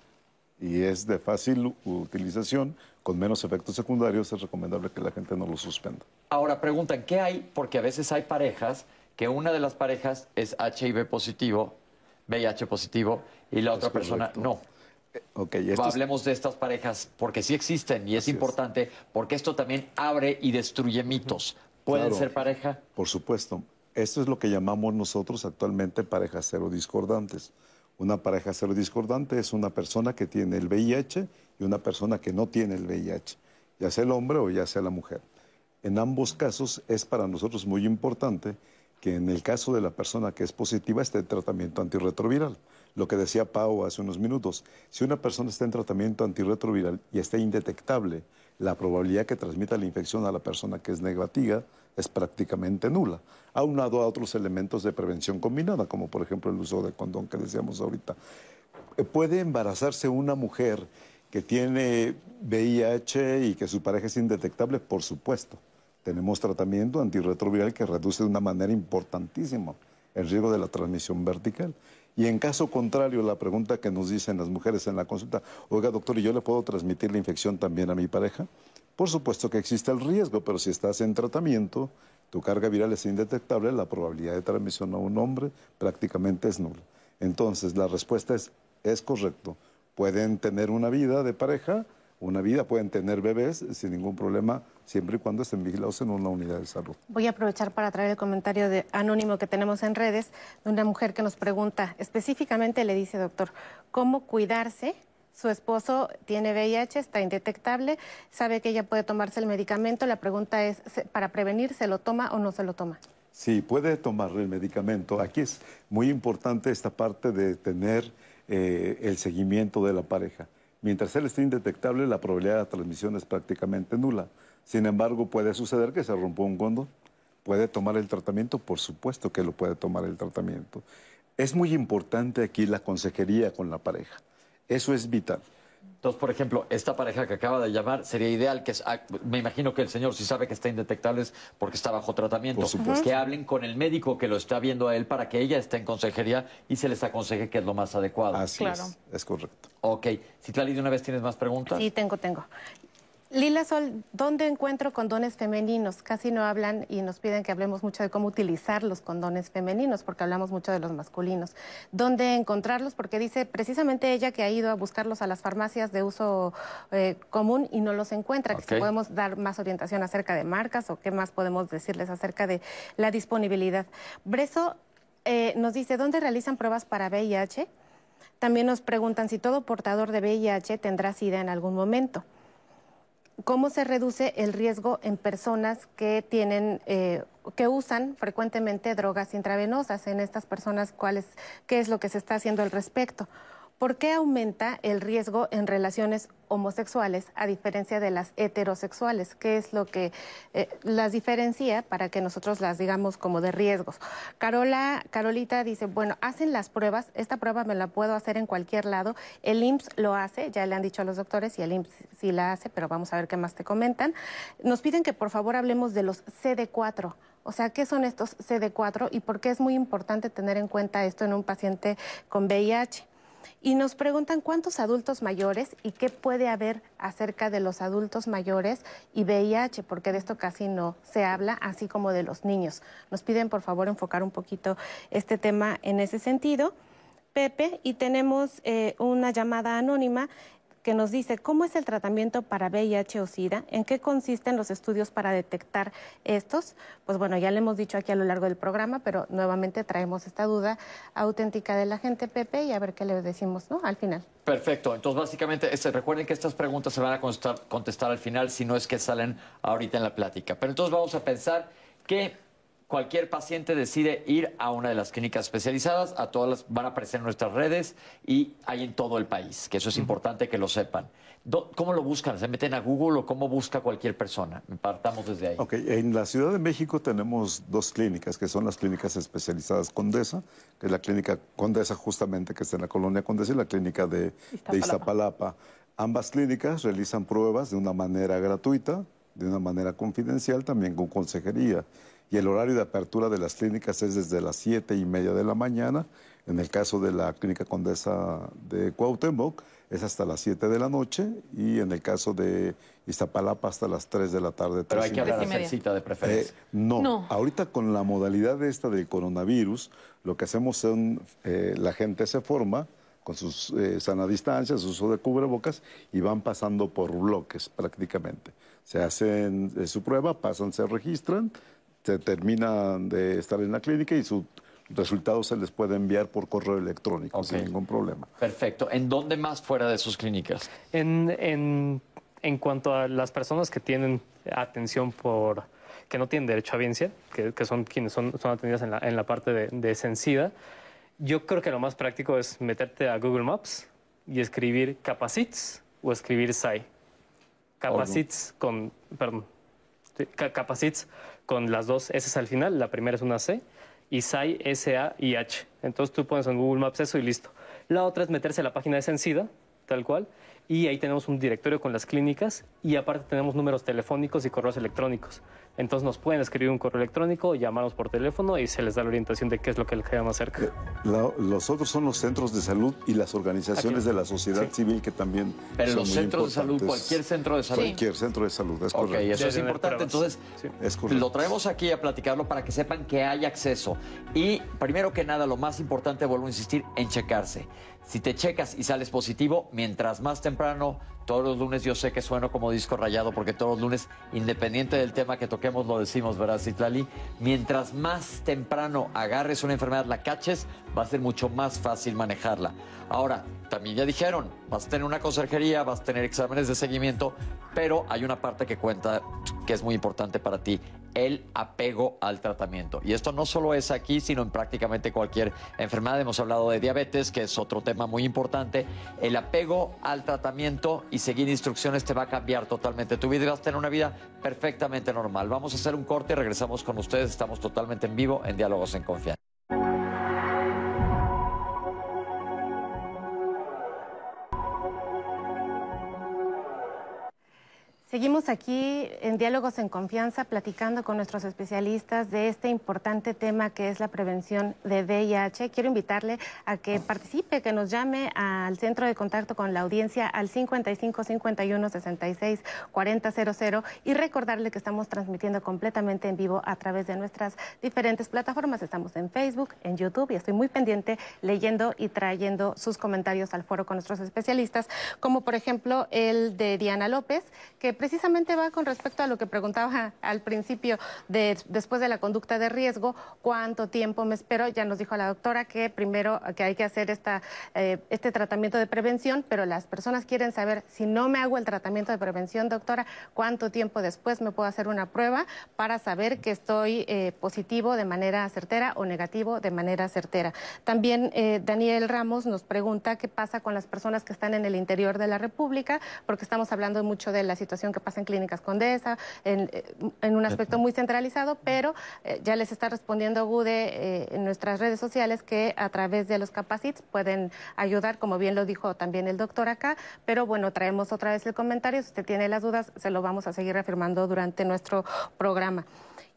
y es de fácil utilización, con menos efectos secundarios, es recomendable que la gente no lo suspenda. Ahora preguntan, ¿qué hay? Porque a veces hay parejas que una de las parejas es HIV positivo, VIH positivo, y la otra persona no. Eh, okay, esto es... Hablemos de estas parejas porque sí existen y es Así es. importante porque esto también abre y destruye mitos. ¿Pueden Claro. ser pareja? Por supuesto. Esto es lo que llamamos nosotros actualmente parejas cero discordantes. Una pareja cero discordante es una persona que tiene el VIH y una persona que no tiene el VIH, ya sea el hombre o ya sea la mujer. En ambos casos es para nosotros muy importante que en el caso de la persona que es positiva esté en tratamiento antirretroviral. Lo que decía Pau hace unos minutos, si una persona está en tratamiento antirretroviral y está indetectable, la probabilidad que transmita la infección a la persona que es negativa es prácticamente nula, aunado a otros elementos de prevención combinada, como por ejemplo el uso del condón que decíamos ahorita. Eh, ¿Puede embarazarse una mujer que tiene VIH y que su pareja es indetectable? Por supuesto. Tenemos tratamiento antirretroviral que reduce de una manera importantísima el riesgo de la transmisión vertical. Y en caso contrario, la pregunta que nos dicen las mujeres en la consulta, oiga doctor, ¿y yo le puedo transmitir la infección también a mi pareja? Por supuesto que existe el riesgo, pero si estás en tratamiento, tu carga viral es indetectable, la probabilidad de transmisión a un hombre prácticamente es nula. Entonces, la respuesta es, es correcto. Pueden tener una vida de pareja, una vida, pueden tener bebés sin ningún problema, siempre y cuando estén vigilados en una unidad de salud. Voy a aprovechar para traer el comentario de anónimo que tenemos en redes de una mujer que nos pregunta, específicamente le dice, doctor, ¿cómo cuidarse? Su esposo tiene VIH, está indetectable, sabe que ella puede tomarse el medicamento. La pregunta es, ¿se- ¿para prevenir se lo toma o no se lo toma? Sí, puede tomar el medicamento. Aquí es muy importante esta parte de tener eh, el seguimiento de la pareja. Mientras él esté indetectable, la probabilidad de transmisión es prácticamente nula. Sin embargo, puede suceder que se rompa un condón. ¿Puede tomar el tratamiento? Por supuesto que lo puede tomar el tratamiento. Es muy importante aquí la consejería con la pareja. Eso es vital. Entonces, por ejemplo, esta pareja que acaba de llamar sería ideal que, es- ah, me imagino que el señor sí sabe que está indetectable es porque está bajo tratamiento. Por supuesto. Que hablen con el médico que lo está viendo a él para que ella esté en consejería y se les aconseje que es lo más adecuado. Así Claro. es, es correcto. Ok. Citlali, de una vez tienes más preguntas. Sí, tengo, tengo. Lila Sol, ¿dónde encuentro condones femeninos? Casi no hablan y nos piden que hablemos mucho de cómo utilizar los condones femeninos, porque hablamos mucho de los masculinos. ¿Dónde encontrarlos? Porque dice precisamente ella que ha ido a buscarlos a las farmacias de uso eh, común y no los encuentra. Que si podemos dar más orientación acerca de marcas o qué más podemos decirles acerca de la disponibilidad. Breso eh, nos dice, ¿dónde realizan pruebas para VIH? También nos preguntan si todo portador de VIH tendrá SIDA en algún momento. ¿Cómo se reduce el riesgo en personas que tienen, eh, que usan frecuentemente drogas intravenosas? En estas personas, ¿cuál es, ¿qué es lo que se está haciendo al respecto? ¿Por qué aumenta el riesgo en relaciones homosexuales a diferencia de las heterosexuales? ¿Qué es lo que eh, las diferencia para que nosotros las digamos como de riesgos? Carola, Carolita dice, bueno, hacen las pruebas, esta prueba me la puedo hacer en cualquier lado, el IMSS lo hace, ya le han dicho a los doctores y el IMSS sí la hace, pero vamos a ver qué más te comentan. Nos piden que por favor hablemos de los CD4. O sea, ¿qué son estos CD4 y por qué es muy importante tener en cuenta esto en un paciente con VIH? Y nos preguntan cuántos adultos mayores y qué puede haber acerca de los adultos mayores y VIH, porque de esto casi no se habla, así como de los niños. Nos piden por favor enfocar un poquito este tema en ese sentido. Pepe, y tenemos eh, una llamada anónima que nos dice cómo es el tratamiento para VIH o SIDA, en qué consisten los estudios para detectar estos. Pues bueno, ya le hemos dicho aquí a lo largo del programa, pero nuevamente traemos esta duda auténtica de la gente, Pepe, y a ver qué le decimos, ¿no? Al final. Perfecto. Entonces, básicamente, este, recuerden que estas preguntas se van a contestar, contestar al final, si no es que salen ahorita en la plática. Pero entonces vamos a pensar que cualquier paciente decide ir a una de las clínicas especializadas, a todas las van a aparecer en nuestras redes y hay en todo el país, que eso es importante que lo sepan. ¿Cómo lo buscan? ¿Se meten a Google o cómo busca cualquier persona? Partamos desde ahí. Ok, en la Ciudad de México tenemos dos clínicas, que son las clínicas especializadas Condesa, que es la clínica Condesa justamente, que está en la colonia Condesa, y la clínica de de Iztapalapa. Ambas clínicas realizan pruebas de una manera gratuita, de una manera confidencial, también con consejería y el horario de apertura de las clínicas es desde las siete y media de la mañana. En el caso de la Clínica Condesa de Cuauhtémoc es hasta las 7 de la noche y en el caso de Iztapalapa hasta las 3 de la tarde. Pero hay que hablar de cita de preferencia. Eh, no. ahorita con la modalidad de esta del coronavirus, lo que hacemos es eh, la gente se forma con su eh, sana distancia, su uso de cubrebocas y van pasando por bloques prácticamente. Se hacen su prueba, pasan, se registran, se terminan de estar en la clínica y sus resultados se les puede enviar por correo electrónico sin ningún problema. Perfecto. ¿En dónde más fuera de sus clínicas? En, en, en cuanto a las personas que tienen atención por que no tienen derecho a audiencia, que, que, son quienes son, son atendidas en la, en la parte de, de Sencida, yo creo que lo más práctico es meterte a Google Maps y escribir Capacits o escribir SAI. Capacits con, perdón, Capacits con las dos S al final, la primera es una C, y SAI, S-A y H. Entonces tú pones en Google Maps eso y listo. La otra es meterse a la página de Sencida, tal cual, y ahí tenemos un directorio con las clínicas y aparte tenemos números telefónicos y correos electrónicos. Entonces nos pueden escribir un correo electrónico, llamarnos por teléfono y se les da la orientación de qué es lo que les queda más cerca. Eh, los otros son los centros de salud y las organizaciones de la sociedad civil que también Pero los centros de salud, cualquier centro de salud. Cualquier centro de salud, es correcto. Ok, eso es importante. Entonces, lo traemos aquí a platicarlo para que sepan que hay acceso. Y primero que nada, lo más importante, vuelvo a insistir, en checarse. Si te checas y sales positivo, mientras más temprano, todos los lunes yo sé que sueno como disco rayado porque todos los lunes, independiente del tema que toquemos, lo decimos, ¿verdad, Citlali? Mientras más temprano agarres una enfermedad, la caches, va a ser mucho más fácil manejarla. Ahora, también ya dijeron, vas a tener una conserjería, vas a tener exámenes de seguimiento, pero hay una parte que cuenta que es muy importante para ti, el apego al tratamiento. Y esto no solo es aquí, sino en prácticamente cualquier enfermedad. Hemos hablado de diabetes, que es otro tema muy importante. El apego al tratamiento y seguir instrucciones te va a cambiar totalmente tu vida y vas a tener una vida perfectamente normal. Vamos a hacer un corte y regresamos con ustedes. Estamos totalmente en vivo en Diálogos en Confianza. Seguimos aquí en Diálogos en Confianza platicando con nuestros especialistas de este importante tema que es la prevención de VIH. Quiero invitarle a que participe, que nos llame al centro de contacto con la audiencia al 55 51 66 40 y recordarle que estamos transmitiendo completamente en vivo a través de nuestras diferentes plataformas. Estamos en Facebook, en YouTube y estoy muy pendiente leyendo y trayendo sus comentarios al foro con nuestros especialistas, como por ejemplo el de Diana López, que precisamente va con respecto a lo que preguntaba al principio de después de la conducta de riesgo, cuánto tiempo me espero. Ya nos dijo la doctora que primero que hay que hacer esta, eh, este tratamiento de prevención, pero las personas quieren saber si no me hago el tratamiento de prevención, doctora, cuánto tiempo después me puedo hacer una prueba para saber que estoy eh, positivo de manera certera o negativo de manera certera. También eh, Daniel Ramos nos pregunta qué pasa con las personas que están en el interior de la República, porque estamos hablando mucho de la situación que pasa en Clínicas Condesa, en, eh, en un aspecto muy centralizado, pero eh, ya les está respondiendo Gude eh, en nuestras redes sociales que a través de los capacits pueden ayudar, como bien lo dijo también el doctor acá, pero bueno, traemos otra vez el comentario, si usted tiene las dudas, se lo vamos a seguir reafirmando durante nuestro programa.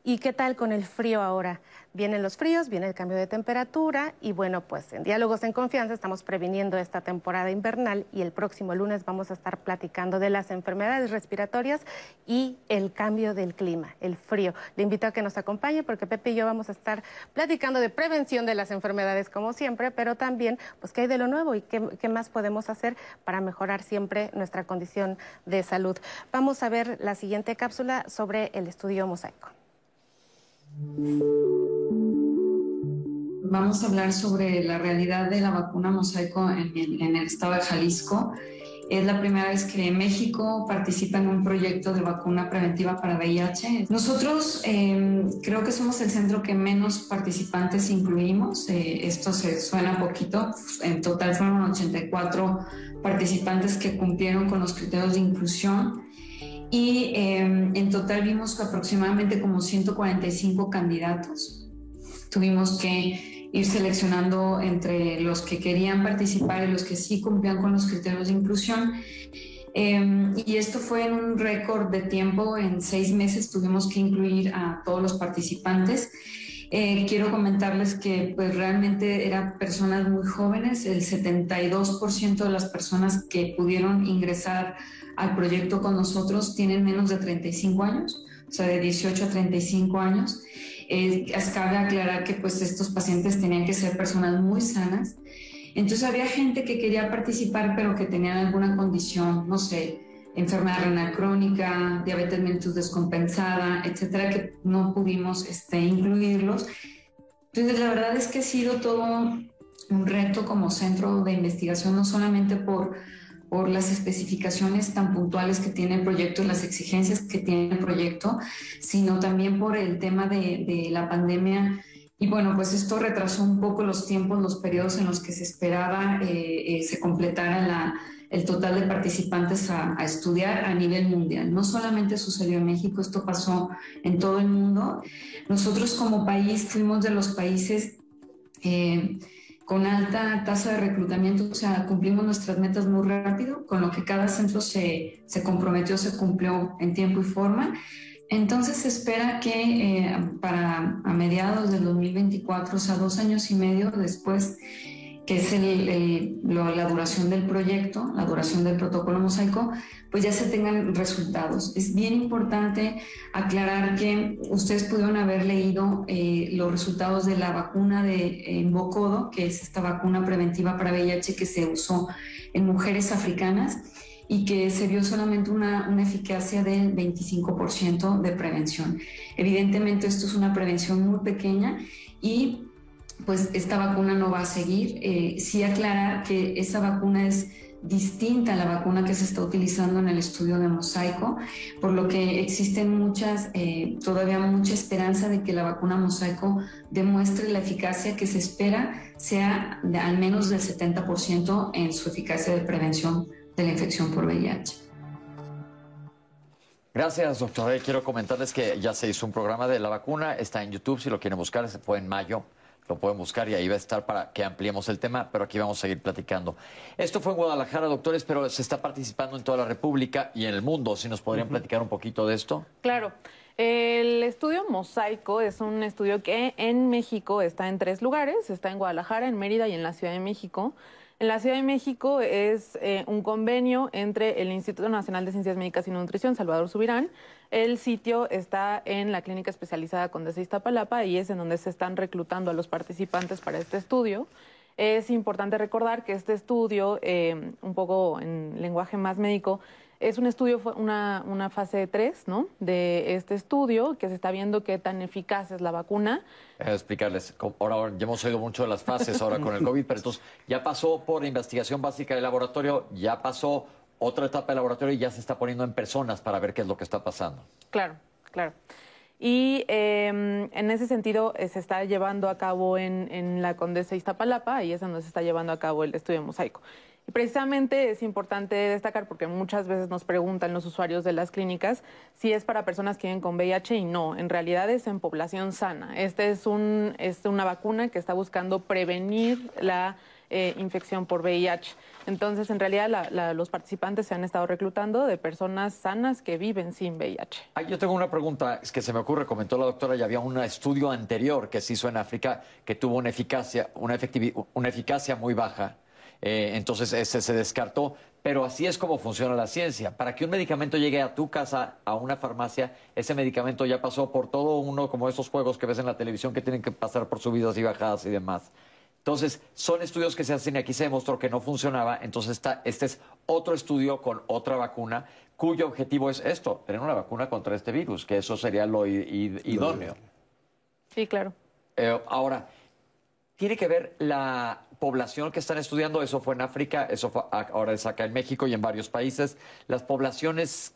¿Y qué tal con el frío ahora? Vienen los fríos, viene el cambio de temperatura y bueno, pues en Diálogos en Confianza estamos previniendo esta temporada invernal y el próximo lunes vamos a estar platicando de las enfermedades respiratorias y el cambio del clima, el frío. Le invito a que nos acompañe porque Pepe y yo vamos a estar platicando de prevención de las enfermedades como siempre, pero también pues qué hay de lo nuevo y qué, qué más podemos hacer para mejorar siempre nuestra condición de salud. Vamos a ver la siguiente cápsula sobre el estudio mosaico. Vamos a hablar sobre la realidad de la vacuna mosaico en el, estado de Jalisco Es la primera vez que México participa en un proyecto de vacuna preventiva para VIH. Nosotros em, creo que somos el centro que menos participantes incluimos. Eh, esto se suena poquito. En total fueron 84 participantes que cumplieron con los criterios de inclusión y em, en total vimos aproximadamente como 145 candidatos. Tuvimos que ir seleccionando entre los que querían participar y los que sí cumplían con los criterios de inclusión. Em, y esto fue en un récord de tiempo, en seis meses tuvimos que incluir a todos los participantes. Eh, quiero comentarles que pues realmente eran personas muy jóvenes, el 72% de las personas que pudieron ingresar al proyecto con nosotros tienen menos de 35 años, o sea, de 18 a 35 años. Eh, cabe aclarar que pues estos pacientes tenían que ser personas muy sanas. Entonces había gente que quería participar pero que tenían alguna condición, no sé, enfermedad renal crónica, diabetes mellitus descompensada, etcétera, que no pudimos este, incluirlos. Entonces la verdad es que ha sido todo un reto como centro de investigación, no solamente por por las especificaciones tan puntuales que tiene el proyecto las exigencias que tiene el proyecto, sino también por el tema de, la pandemia. Y bueno, pues esto retrasó un poco los tiempos, los periodos en los que se esperaba eh, eh, se completara el total de participantes a, estudiar a nivel mundial. No solamente sucedió en México, esto pasó en todo el mundo. Nosotros como país fuimos de los países... Eh, con alta tasa de reclutamiento, o sea, cumplimos nuestras metas muy rápido, con lo que cada centro se, se comprometió, se cumplió en tiempo y forma. Entonces se espera que eh, para a mediados del 2024, o sea, dos años y medio después, que es la duración del proyecto, la duración del protocolo mosaico, pues ya se tengan resultados. Es bien importante aclarar que ustedes pudieron haber leído eh, los resultados de la vacuna de Bocodo, que es esta vacuna preventiva para VIH que se usó en mujeres africanas y que se vio solamente una, una eficacia del 25% de prevención. Evidentemente esto es una prevención muy pequeña y pues esta vacuna no va a seguir. Eh, sí aclarar que esa vacuna es distinta a la vacuna que se está utilizando en el estudio de mosaico, por lo que existen muchas, eh, todavía mucha esperanza de que la vacuna mosaico demuestre la eficacia que se espera sea de al menos del 70% en su eficacia de prevención de la infección por VIH. Gracias, doctor. Quiero comentarles que ya se hizo un programa de la vacuna, está en YouTube, si lo quieren buscar, se fue en mayo lo pueden buscar y ahí va a estar para que ampliemos el tema, pero aquí vamos a seguir platicando. Esto fue en Guadalajara, doctores, pero se está participando en toda la República y en el mundo. ¿Si nos podrían platicar un poquito de esto? Claro. El estudio Mosaico es un estudio que en México está en tres lugares. Está en Guadalajara, en Mérida y en la Ciudad de México. En la Ciudad de México es eh, un convenio entre el Instituto Nacional de Ciencias Médicas y Nutrición, Salvador Subirán. El sitio está en la clínica especializada Condesa Iztapalapa y es en donde se están reclutando a los participantes para este estudio. Es importante recordar que este estudio, eh, un poco en lenguaje más médico, es un estudio, una, una fase 3 ¿no? de este estudio, que se está viendo qué tan eficaz es la vacuna. Déjame explicarles, ahora ya hemos oído mucho de las fases ahora con el COVID, pero entonces ya pasó por investigación básica de laboratorio, ya pasó otra etapa de laboratorio y ya se está poniendo en personas para ver qué es lo que está pasando. Claro, claro. Y em, en ese sentido eh, se está llevando a cabo en, en la Condesa Iztapalapa, y es donde se está llevando a cabo el estudio mosaico. Y precisamente es importante destacar porque muchas veces nos preguntan los usuarios de las clínicas si es para personas que viven con VIH y no, en realidad es en población sana. Esta es, un, es una vacuna que está buscando prevenir la eh, infección por VIH. Entonces, en realidad, los participantes se han estado reclutando de personas sanas que viven sin VIH. yo tengo una pregunta es que se me ocurre, comentó la doctora, ya había un estudio anterior que se hizo en África que tuvo una eficacia, una, una eficacia muy baja eh, entonces ese se descartó. Pero así es como funciona la ciencia. Para que un medicamento llegue a tu casa, a una farmacia, ese medicamento ya pasó por todo uno como esos juegos que ves en la televisión que tienen que pasar por subidas y bajadas y demás. Entonces, son estudios que se hacen y aquí se demostró que no funcionaba. Entonces, está, este es otro estudio con otra vacuna cuyo objetivo es esto, tener una vacuna contra este virus, que eso sería lo idóneo. Sí, claro. Eh, ahora, ¿Tiene que ver la población que están estudiando? Eso fue en África, eso fue, ahora es acá en México y en varios países. ¿Las poblaciones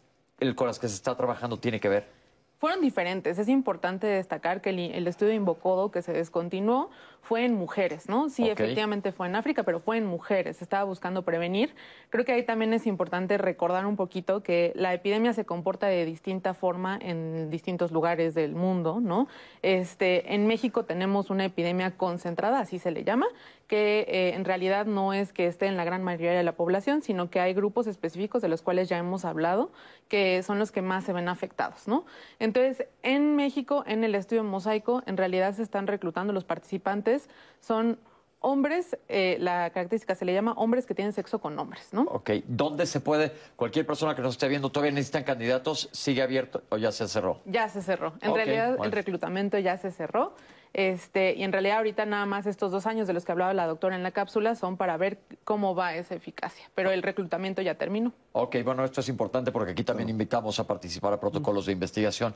con las que se está trabajando tiene que ver? fueron diferentes. Es importante destacar que el, estudio Invocodo que se descontinuó fue en mujeres, ¿no? Sí, efectivamente fue en África, pero fue en mujeres. Se estaba buscando prevenir. Creo que ahí también es importante recordar un poquito que la epidemia se comporta de distinta forma en distintos lugares del mundo, ¿no? Este, en México tenemos una epidemia concentrada, así se le llama, que eh, en realidad no es que esté en la gran mayoría de la población, sino que hay grupos específicos de los cuales ya hemos hablado, que son los que más se ven afectados, ¿no? Entonces, en México, en el estudio Mosaico, en realidad se están reclutando los participantes, son hombres, eh, la característica se le llama hombres que tienen sexo con hombres, ¿no? Ok, ¿dónde se puede, cualquier persona que nos esté viendo, todavía necesitan candidatos, sigue abierto o ya se cerró? Ya se cerró. En realidad el reclutamiento ya se cerró. Este, y en realidad ahorita nada más estos dos años de los que hablaba la doctora en la cápsula son para ver cómo va esa eficacia, pero el reclutamiento ya terminó. Ok, bueno, esto es importante porque aquí también invitamos a participar a protocolos de investigación.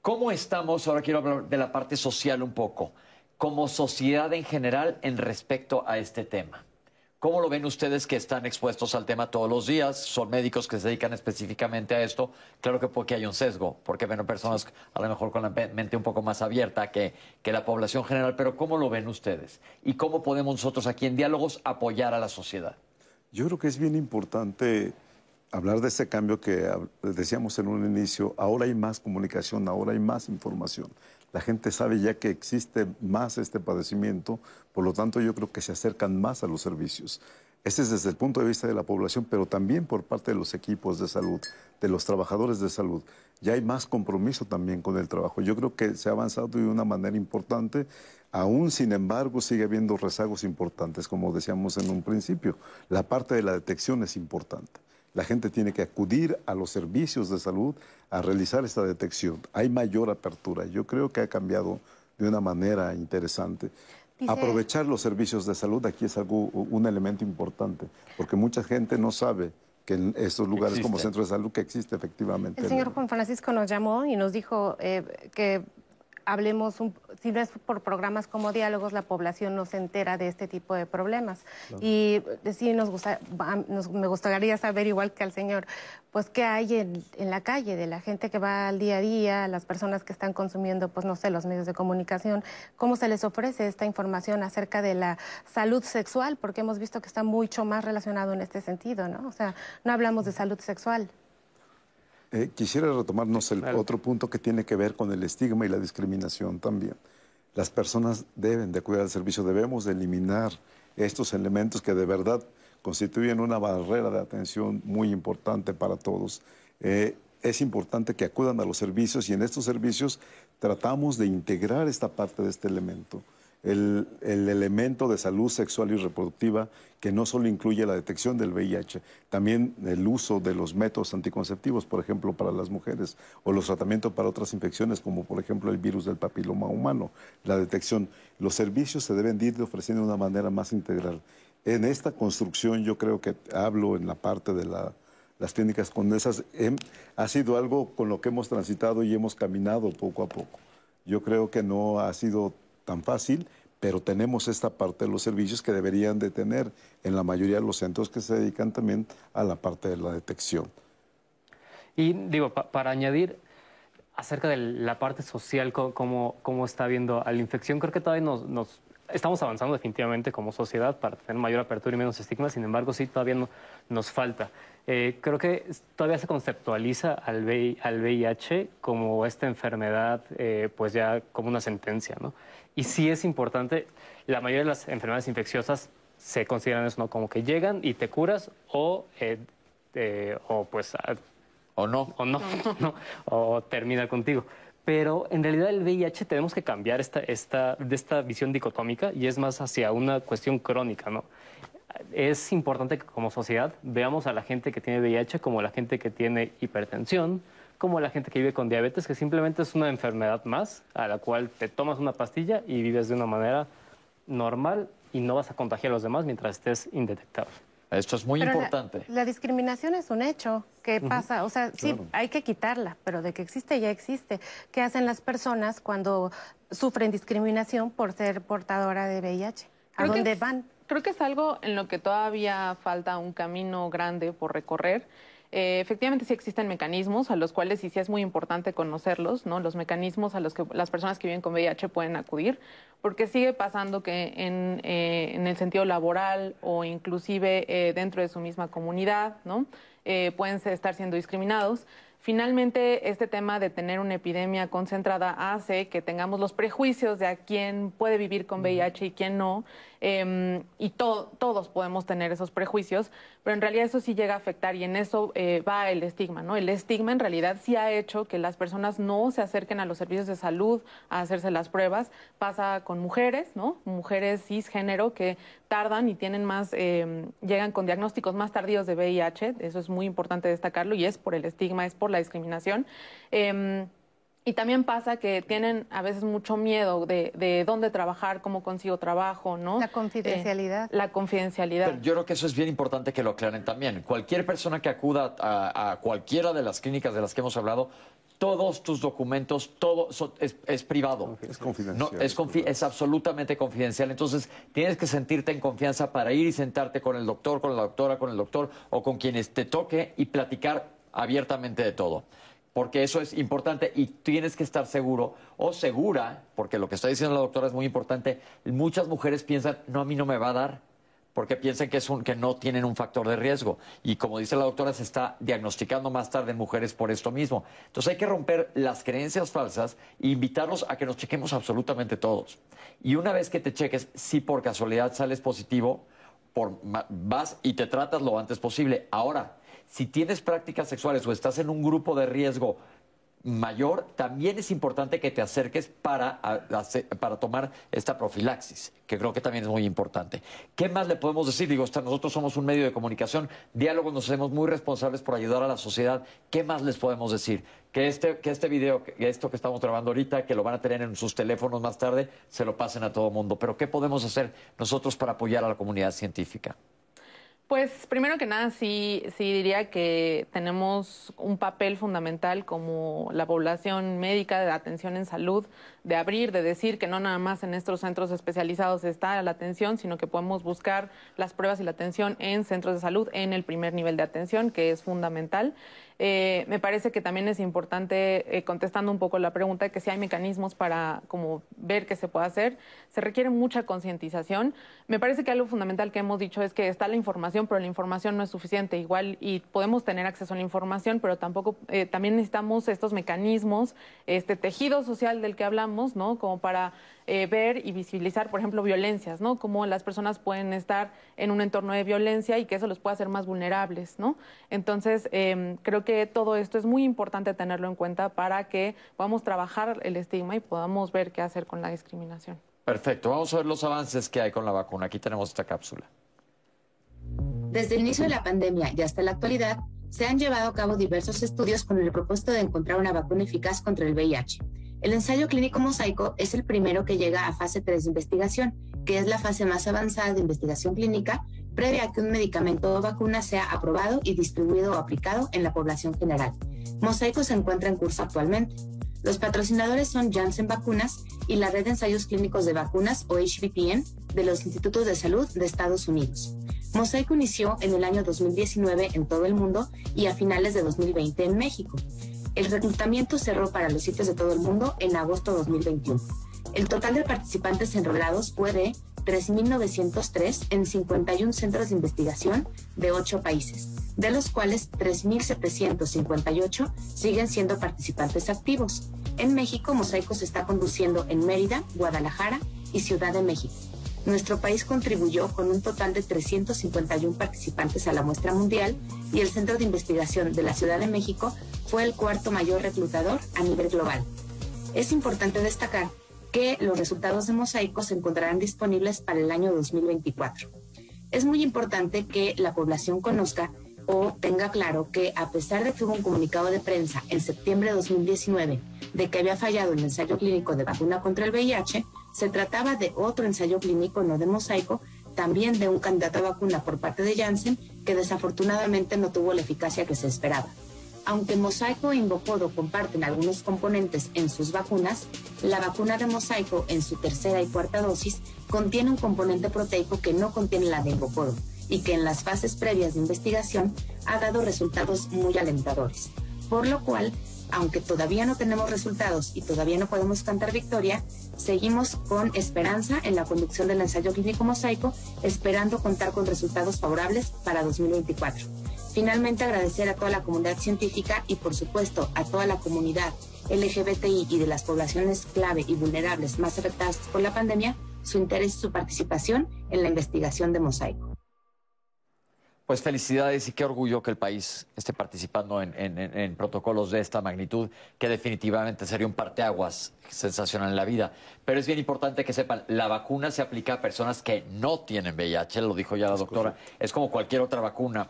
¿Cómo estamos? Ahora quiero hablar de la parte social un poco, como sociedad en general en respecto a este tema. ¿Cómo lo ven ustedes que están expuestos al tema todos los días? Son médicos que se dedican específicamente a esto. Claro que porque hay un sesgo, porque ven personas a lo mejor con la mente un poco más abierta que, que la población general, pero ¿cómo lo ven ustedes? ¿Y cómo podemos nosotros aquí en Diálogos apoyar a la sociedad? Yo creo que es bien importante hablar de ese cambio que decíamos en un inicio. Ahora hay más comunicación, ahora hay más información la gente sabe ya que existe más este padecimiento, por lo tanto yo creo que se acercan más a los servicios. Ese es desde el punto de vista de la población, pero también por parte de los equipos de salud, de los trabajadores de salud. Ya hay más compromiso también con el trabajo. Yo creo que se ha avanzado de una manera importante. Aún, sin embargo, sigue habiendo rezagos importantes, como decíamos en un principio. La parte de la detección es importante. La gente tiene que acudir a los servicios de salud a realizar esta detección. Hay mayor apertura. Yo creo que ha cambiado de una manera interesante. Aprovechar los servicios de salud aquí es algo, un elemento importante, porque mucha gente no sabe que en estos lugares como centros de salud que existe efectivamente. El señor Juan Francisco nos llamó y nos dijo eh, que hablemos, si no es por programas como diálogos, la población no se entera de este tipo de problemas. Y sí nos gusta, me gustaría saber, igual que al señor, pues qué hay en, en, la calle de la gente que va al día a día, las personas que están consumiendo, pues no sé, los medios de comunicación, cómo se les ofrece esta información acerca de la salud sexual, porque hemos visto que está mucho más relacionado en este sentido, ¿no? O sea, no hablamos de salud sexual. Eh, quisiera retomarnos el otro punto que tiene que ver con el estigma y la discriminación también. Las personas deben de cuidar el servicio, debemos de eliminar estos elementos que de verdad constituyen una barrera de atención muy importante para todos. Eh, es importante que acudan a los servicios y en estos servicios tratamos de integrar esta parte de este elemento el, elemento de salud sexual y reproductiva que no solo incluye la detección del VIH, también el uso de los métodos anticonceptivos, por ejemplo, para las mujeres, o los tratamientos para otras infecciones, como por ejemplo el virus del papiloma humano, la detección. Los servicios se deben ir ofreciendo de una manera más integral. En esta construcción yo creo que hablo en la parte de las clínicas condesas, em, ha sido algo con lo que hemos transitado y hemos caminado poco a poco. Yo creo que no ha sido tan fácil, pero tenemos esta parte de los servicios que deberían de tener en la mayoría de los centros que se dedican también a la parte de la detección. Y digo, para añadir acerca de la parte social, cómo, cómo está viendo a la infección, creo que todavía nos, estamos avanzando definitivamente como sociedad para tener mayor apertura y menos estigma, sin embargo, sí, todavía no, nos falta. Eh, creo que todavía se conceptualiza al, VIH como esta enfermedad, eh, pues ya como una sentencia, ¿no? Y sí es importante, la mayoría de las enfermedades infecciosas se consideran eso, ¿no? Como que llegan y te curas o, eh, o pues... O no. O no, o termina contigo. Pero en realidad el VIH tenemos que cambiar esta, esta, de esta visión dicotómica y es más hacia una cuestión crónica, ¿no? Es importante que como sociedad veamos a la gente que tiene VIH como la gente que tiene hipertensión, como la gente que vive con diabetes, que simplemente es una enfermedad más a la cual te tomas una pastilla y vives de una manera normal y no vas a contagiar a los demás mientras estés indetectable. Esto es muy importante. La, discriminación es un hecho. ¿Qué pasa? O sea, sí, hay que quitarla, pero de que existe, ya existe. ¿Qué hacen las personas cuando sufren discriminación por ser portadora de VIH? ¿A dónde van? Creo que es algo en lo que todavía falta un camino grande por recorrer. Eh, efectivamente sí existen mecanismos a los cuales sí, sí es muy importante conocerlos, ¿no? Los mecanismos a los que las personas que viven con VIH pueden acudir, porque sigue pasando que en, eh, en el sentido laboral o inclusive eh, dentro de su misma comunidad, ¿no? pueden estar siendo discriminados. Finalmente, este tema de tener una epidemia concentrada hace que tengamos los prejuicios de a quién puede vivir con VIH y quién no, em, y todos podemos tener esos prejuicios, pero en realidad eso sí llega a afectar y en eso eh, va el estigma, ¿no? El estigma en realidad sí ha hecho que las personas no se acerquen a los servicios de salud a hacerse las pruebas. Pasa con mujeres, ¿no? Mujeres cisgénero que tardan y tienen más, em, llegan con diagnósticos más tardíos de VIH, eso es muy importante destacarlo y es por el estigma, es por la discriminación. Y también pasa que tienen a veces mucho miedo de, dónde trabajar, cómo consigo trabajo, ¿no? La confidencialidad. Eh, la confidencialidad. yo creo que eso es bien importante que lo aclaren también. Cualquier persona que acuda a, cualquiera de las clínicas de las que hemos hablado, todos tus documentos, todo es, privado. Es confidencial. No, es, es, absolutamente confidencial. Entonces, tienes que sentirte en confianza para ir y sentarte con el doctor, con la doctora, con el doctor o con quienes te toque y platicar abiertamente de todo porque eso es importante y tienes que estar seguro o segura, porque lo que está diciendo la doctora es muy importante. Muchas mujeres piensan, no, a mí no me va a dar, porque piensan que, es un, que no tienen un factor de riesgo. Y como dice la doctora, se está diagnosticando más tarde en mujeres por esto mismo. Entonces hay que romper las creencias falsas e invitarlos a que nos chequemos absolutamente todos. Y una vez que te cheques, si por casualidad sales positivo, por, vas y te tratas lo antes posible. Ahora, si tienes prácticas sexuales o estás en un grupo de riesgo mayor, también es importante que te acerques para, para tomar esta profilaxis, que creo que también es muy importante. ¿Qué más le podemos decir? Digo, nosotros somos un medio de comunicación, diálogo, nos hacemos muy responsables por ayudar a la sociedad. ¿Qué más les podemos decir? Que este, que este video, que esto que estamos grabando ahorita, que lo van a tener en sus teléfonos más tarde, se lo pasen a todo el mundo. Pero ¿qué podemos hacer nosotros para apoyar a la comunidad científica? Pues primero que nada, sí, sí diría que tenemos un papel fundamental como la población médica de atención en salud, de abrir, de decir que no nada más en estos centros especializados está la atención, sino que podemos buscar las pruebas y la atención en centros de salud en el primer nivel de atención, que es fundamental. Eh, me parece que también es importante, eh, contestando un poco la pregunta, que si hay mecanismos para como ver qué se puede hacer, se requiere mucha concientización. Me parece que algo fundamental que hemos dicho es que está la información, pero la información no es suficiente. Igual y podemos tener acceso a la información, pero tampoco eh, también necesitamos estos mecanismos, este tejido social del que hablamos, ¿no? Como para eh, ver y visibilizar, por ejemplo, violencias, ¿no? Cómo las personas pueden estar en un entorno de violencia y que eso los puede hacer más vulnerables, ¿no? Entonces, em, creo que todo esto es muy importante tenerlo en cuenta para que podamos trabajar el estigma y podamos ver qué hacer con la discriminación. Perfecto, vamos a ver los avances que hay con la vacuna. Aquí tenemos esta cápsula. Desde el inicio de la pandemia y hasta la actualidad, se han llevado a cabo diversos estudios con el propósito de encontrar una vacuna eficaz contra el VIH. El ensayo clínico mosaico es el primero que llega a fase 3 de investigación, que es la fase más avanzada de investigación clínica previa a que un medicamento o vacuna sea aprobado y distribuido o aplicado en la población general. Mosaico se encuentra en curso actualmente. Los patrocinadores son Janssen Vacunas y la Red de Ensayos Clínicos de Vacunas o HVPN de los Institutos de Salud de Estados Unidos. Mosaico inició en el año 2019 en todo el mundo y a finales de 2020 en México. El reclutamiento cerró para los sitios de todo el mundo en agosto de 2021. El total de participantes enrolados fue de 3.903 en 51 centros de investigación de 8 países, de los cuales 3.758 siguen siendo participantes activos. En México, Mosaico está conduciendo en Mérida, Guadalajara y Ciudad de México. Nuestro país contribuyó con un total de 351 participantes a la muestra mundial y el Centro de Investigación de la Ciudad de México fue el cuarto mayor reclutador a nivel global. Es importante destacar que los resultados de Mosaico se encontrarán disponibles para el año 2024. Es muy importante que la población conozca o tenga claro que a pesar de que hubo un comunicado de prensa en septiembre de 2019 de que había fallado el ensayo clínico de vacuna contra el VIH, se trataba de otro ensayo clínico no de mosaico también de un candidato a vacuna por parte de Janssen que desafortunadamente no tuvo la eficacia que se esperaba. Aunque Mosaico e Invocodo comparten algunos componentes en sus vacunas, la vacuna de Mosaico en su tercera y cuarta dosis contiene un componente proteico que no contiene la de Invocodo y que en las fases previas de investigación ha dado resultados muy alentadores. Por lo cual, aunque todavía no tenemos resultados y todavía no podemos cantar victoria, seguimos con esperanza en la conducción del ensayo clínico mosaico, esperando contar con resultados favorables para 2024. Finalmente, agradecer a toda la comunidad científica y, por supuesto, a toda la comunidad LGBTI y de las poblaciones clave y vulnerables más afectadas por la pandemia su interés y su participación en la investigación de mosaico. Pues felicidades y qué orgullo que el país esté participando en, protocolos de esta magnitud, que definitivamente sería un parteaguas sensacional en la vida. Pero es bien importante que sepan, la vacuna se aplica a personas que no tienen VIH, lo dijo ya la doctora. Es como cualquier otra vacuna.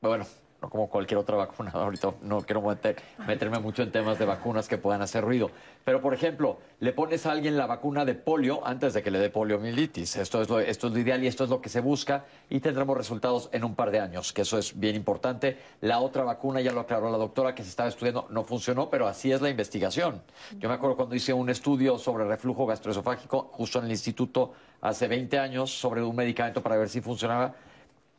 Bueno, como cualquier otra vacuna. Ahorita no quiero meterme mucho en temas de vacunas que puedan hacer ruido. Pero, por ejemplo, le pones a alguien la vacuna de polio antes de que le dé poliomielitis. Esto es, lo, esto es lo ideal y esto es lo que se busca y tendremos resultados en un par de años, que eso es bien importante. La otra vacuna, ya lo aclaró la doctora, que se estaba estudiando, no funcionó, pero así es la investigación. Yo me acuerdo cuando hice un estudio sobre reflujo gastroesofágico justo en el instituto hace 20 años sobre un medicamento para ver si funcionaba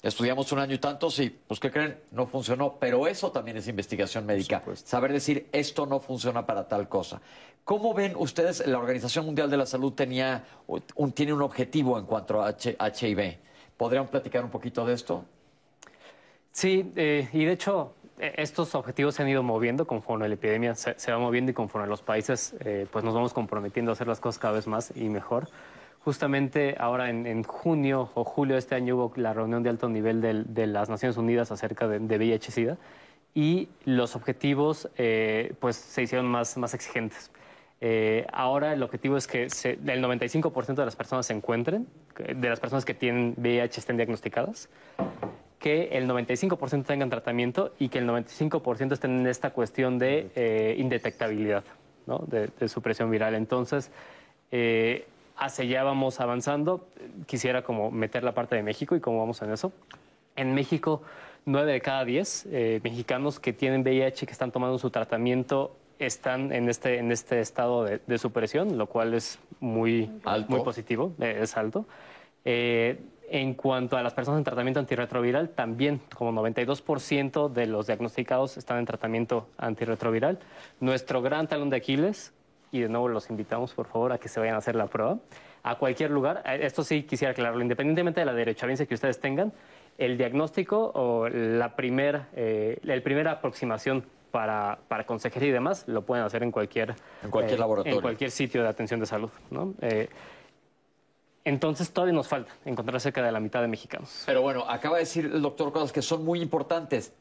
Estudiamos un año y tanto, sí, pues ¿qué creen? No funcionó, pero eso también es investigación médica. Saber decir, esto no funciona para tal cosa. ¿Cómo ven ustedes, la Organización Mundial de la Salud tenía un, tiene un objetivo en cuanto a HIV? ¿Podrían platicar un poquito de esto? Sí, eh, y de hecho, e, estos objetivos se han ido moviendo conforme la epidemia se, va moviendo y conforme los países eh, pues nos vamos comprometiendo a hacer las cosas cada vez más y mejor. Justamente ahora en, junio o julio de este año hubo la reunión de alto nivel de las Naciones Unidas acerca de, VIH-Sida y los objetivos eh, pues, se hicieron más, más exigentes. Eh, ahora el objetivo es que el 95% de las personas se encuentren, de las personas que tienen VIH estén diagnosticadas, que el 95% tengan tratamiento y que el 95% estén en esta cuestión de eh, indetectabilidad, ¿no? de, de, supresión viral. Entonces, hacia allá vamos avanzando. Quisiera como meter la parte de México y cómo vamos en eso. En México, nueve de cada diez eh, mexicanos que tienen VIH, que están tomando su tratamiento, están en este, en este estado de, supresión, lo cual es muy, muy positivo, eh, es alto. Eh, en cuanto a las personas en tratamiento antirretroviral, también como 92% de los diagnosticados están en tratamiento antirretroviral. Nuestro gran talón de Aquiles, y de nuevo los invitamos por favor a que se vayan a hacer la prueba a cualquier lugar. Eh, esto sí quisiera aclararlo, independientemente de la derechohabiencia que ustedes tengan, el diagnóstico o la primera eh, el primera aproximación para, para, consejería y demás lo pueden hacer en cualquier, en cualquier eh, laboratorio. En cualquier sitio de atención de salud. ¿no? entonces todavía nos falta encontrar cerca de la mitad de mexicanos. Pero bueno, acaba de decir el doctor cosas que son muy importantes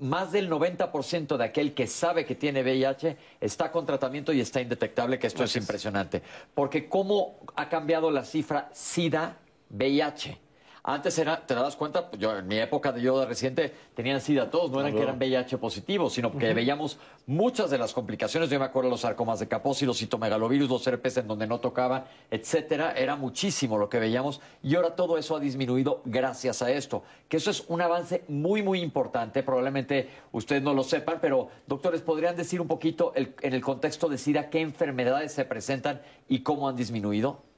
más del 90% de aquel que sabe que tiene VIH está con tratamiento y está indetectable, que esto es impresionante. Porque cómo ha cambiado la cifra SIDA-VIH. Antes era, te das cuenta, yo en mi época de yo de reciente tenían SIDA todos, no eran que eran VIH positivos, sino que veíamos muchas de las complicaciones. Yo me acuerdo los sarcomas de Kaposi, los citomegalovirus, los herpes en donde no tocaba, etcétera. Era muchísimo lo que veíamos y ahora todo eso ha disminuido gracias a esto. Que eso es un avance muy, muy importante. Probablemente ustedes no lo sepan, pero doctores, ¿podrían decir un poquito en el contexto de SIDA qué enfermedades se presentan y cómo han disminuido?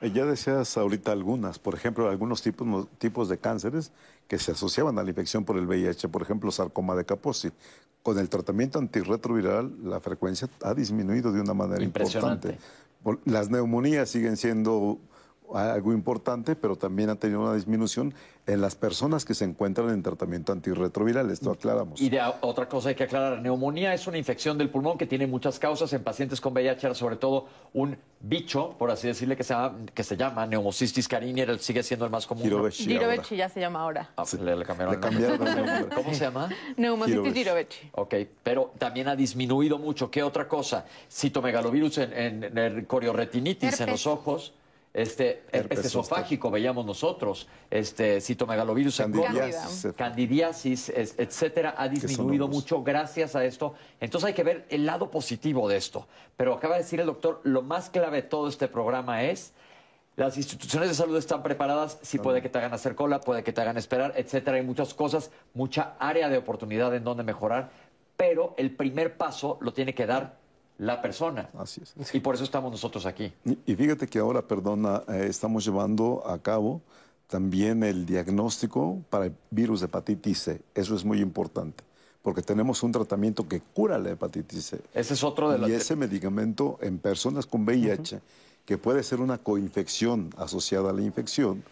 Eh, ya deseas ahorita algunas, por ejemplo, algunos tipos, tipos de cánceres que se asociaban a la infección por el VIH, por ejemplo, sarcoma de Kaposi. Con el tratamiento antirretroviral, la frecuencia ha disminuido de una manera importante. Las neumonías siguen siendo algo importante, pero también ha tenido una disminución en las personas que se encuentran en tratamiento antirretroviral. Esto aclaramos. Y de otra cosa hay que aclarar, neumonía es una infección del pulmón que tiene muchas causas. En pacientes con VIH, sobre todo un bicho, por así decirle, que se llama, que se llama Neumocystis carinii, sigue siendo el más común. Girovechi ya se llama ahora. Ah, le, cambiaron, el nombre. ¿Cómo se llama? Neumocystis Girovechi. Ok, pero también ha disminuido mucho. ¿Qué otra cosa? Citomegalovirus en, en, en corioretinitis en los ojos este herpes esofágico veíamos nosotros, este citomegalovirus candidiasis, candidiasis etcétera, ha disminuido mucho gracias a esto. Entonces hay que ver el lado positivo de esto. Pero acaba de decir el doctor, lo más clave de todo este programa es las instituciones de salud están preparadas, sí puede que te hagan hacer cola, puede que te hagan esperar, etcétera. Hay muchas cosas, mucha área de oportunidad en donde mejorar, pero el primer paso lo tiene que dar la persona. Así es. Y por eso estamos nosotros aquí. Y, y fíjate que ahora, perdona, eh, estamos llevando a cabo también el diagnóstico para el virus de hepatitis C. Eso es muy importante, porque tenemos un tratamiento que cura la hepatitis C. Ese es otro de los... Y ese medicamento en personas con VIH, que puede ser una coinfección asociada a la infección,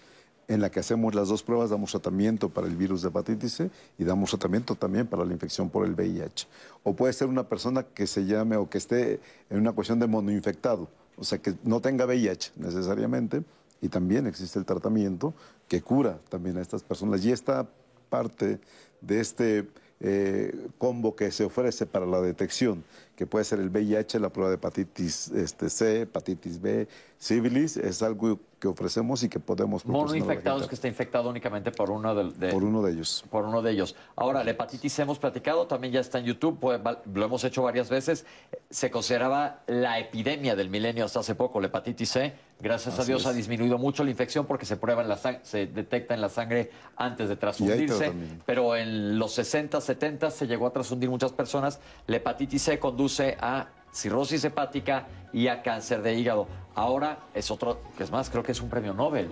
en la que hacemos las dos pruebas, damos tratamiento para el virus de hepatitis C y damos tratamiento también para la infección por el VIH. O puede ser una persona que se llame o que esté en una cuestión de monoinfectado, o sea, que no tenga VIH necesariamente, y también existe el tratamiento que cura también a estas personas. Y esta parte de este eh, combo que se ofrece para la detección, que puede ser el VIH, la prueba de hepatitis este, C, hepatitis B, sífilis, es algo que ofrecemos y que podemos Mono infectados que está infectado únicamente por uno de, por uno de ellos. Por uno de ellos. Ahora, la hepatitis C hemos platicado, también ya está en YouTube, pues, lo hemos hecho varias veces. Se consideraba la epidemia del milenio hasta hace poco, la hepatitis C. Gracias a Dios ha disminuido mucho la infección porque se prueba en la se detecta en la sangre antes de transfundirse. Pero en los 60, 70 se llegó a transfundir muchas personas. La hepatitis C conduce a cirrosis hepática y a cáncer de hígado. Ahora es otro, que es más, creo que es un premio Nobel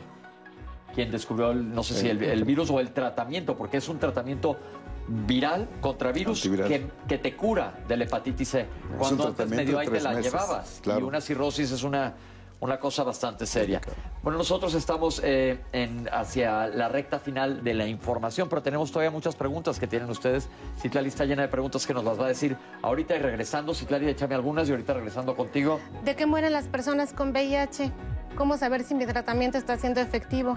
quien descubrió, no sé si el, virus o el tratamiento, porque es un tratamiento viral contra virus que, te cura de la hepatitis C. Cuando antes medio ahí te la llevabas. Y una cirrosis es una una cosa bastante seria. Bueno, nosotros estamos eh, en, hacia la recta final de la información, pero tenemos todavía muchas preguntas que tienen ustedes. Citlali está llena de preguntas que nos las va a decir ahorita y regresando. Citlali, échame algunas y ahorita regresando contigo. ¿De qué mueren las personas con VIH? ¿Cómo saber si mi tratamiento está siendo efectivo?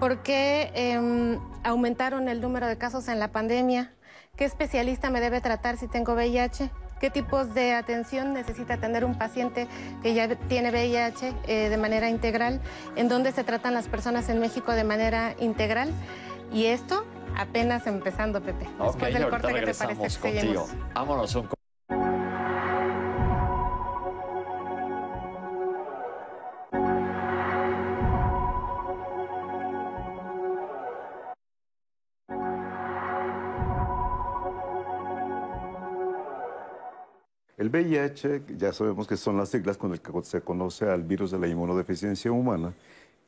¿Por qué em, aumentaron el número de casos en la pandemia? ¿Qué especialista me debe tratar si tengo VIH? Qué tipos de atención necesita tener un paciente que ya tiene VIH eh, de manera integral, en dónde se tratan las personas en México de manera integral. Y esto apenas empezando, Pepe. Después del corte, ¿qué te parece? Contigo. Vámonos un El VIH, ya sabemos que son las siglas con las que se conoce al virus de la inmunodeficiencia humana,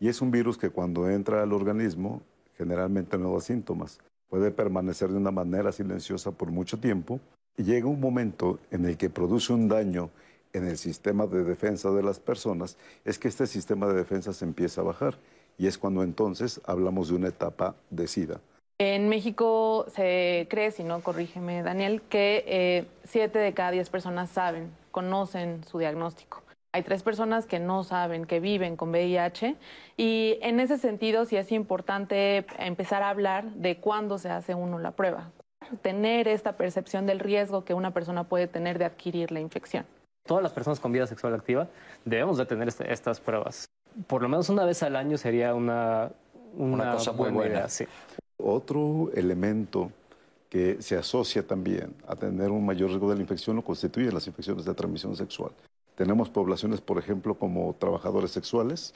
y es un virus que cuando entra al organismo generalmente no da síntomas. Puede permanecer de una manera silenciosa por mucho tiempo y llega un momento en el que produce un daño en el sistema de defensa de las personas, es que este sistema de defensa se empieza a bajar y es cuando entonces hablamos de una etapa de SIDA. En México se cree, si no, corrígeme Daniel, que eh, siete de cada diez personas saben, conocen su diagnóstico. Hay tres personas que no saben, que viven con VIH y en ese sentido sí es importante empezar a hablar de cuándo se hace uno la prueba. Tener esta percepción del riesgo que una persona puede tener de adquirir la infección. Todas las personas con vida sexual activa debemos de tener este, estas pruebas. Por lo menos una vez al año sería una, una, cosa muy buena. sí. Otro elemento que se asocia también a tener un mayor riesgo de la infección lo constituyen las infecciones de transmisión sexual. Tenemos poblaciones, por ejemplo, como trabajadores sexuales,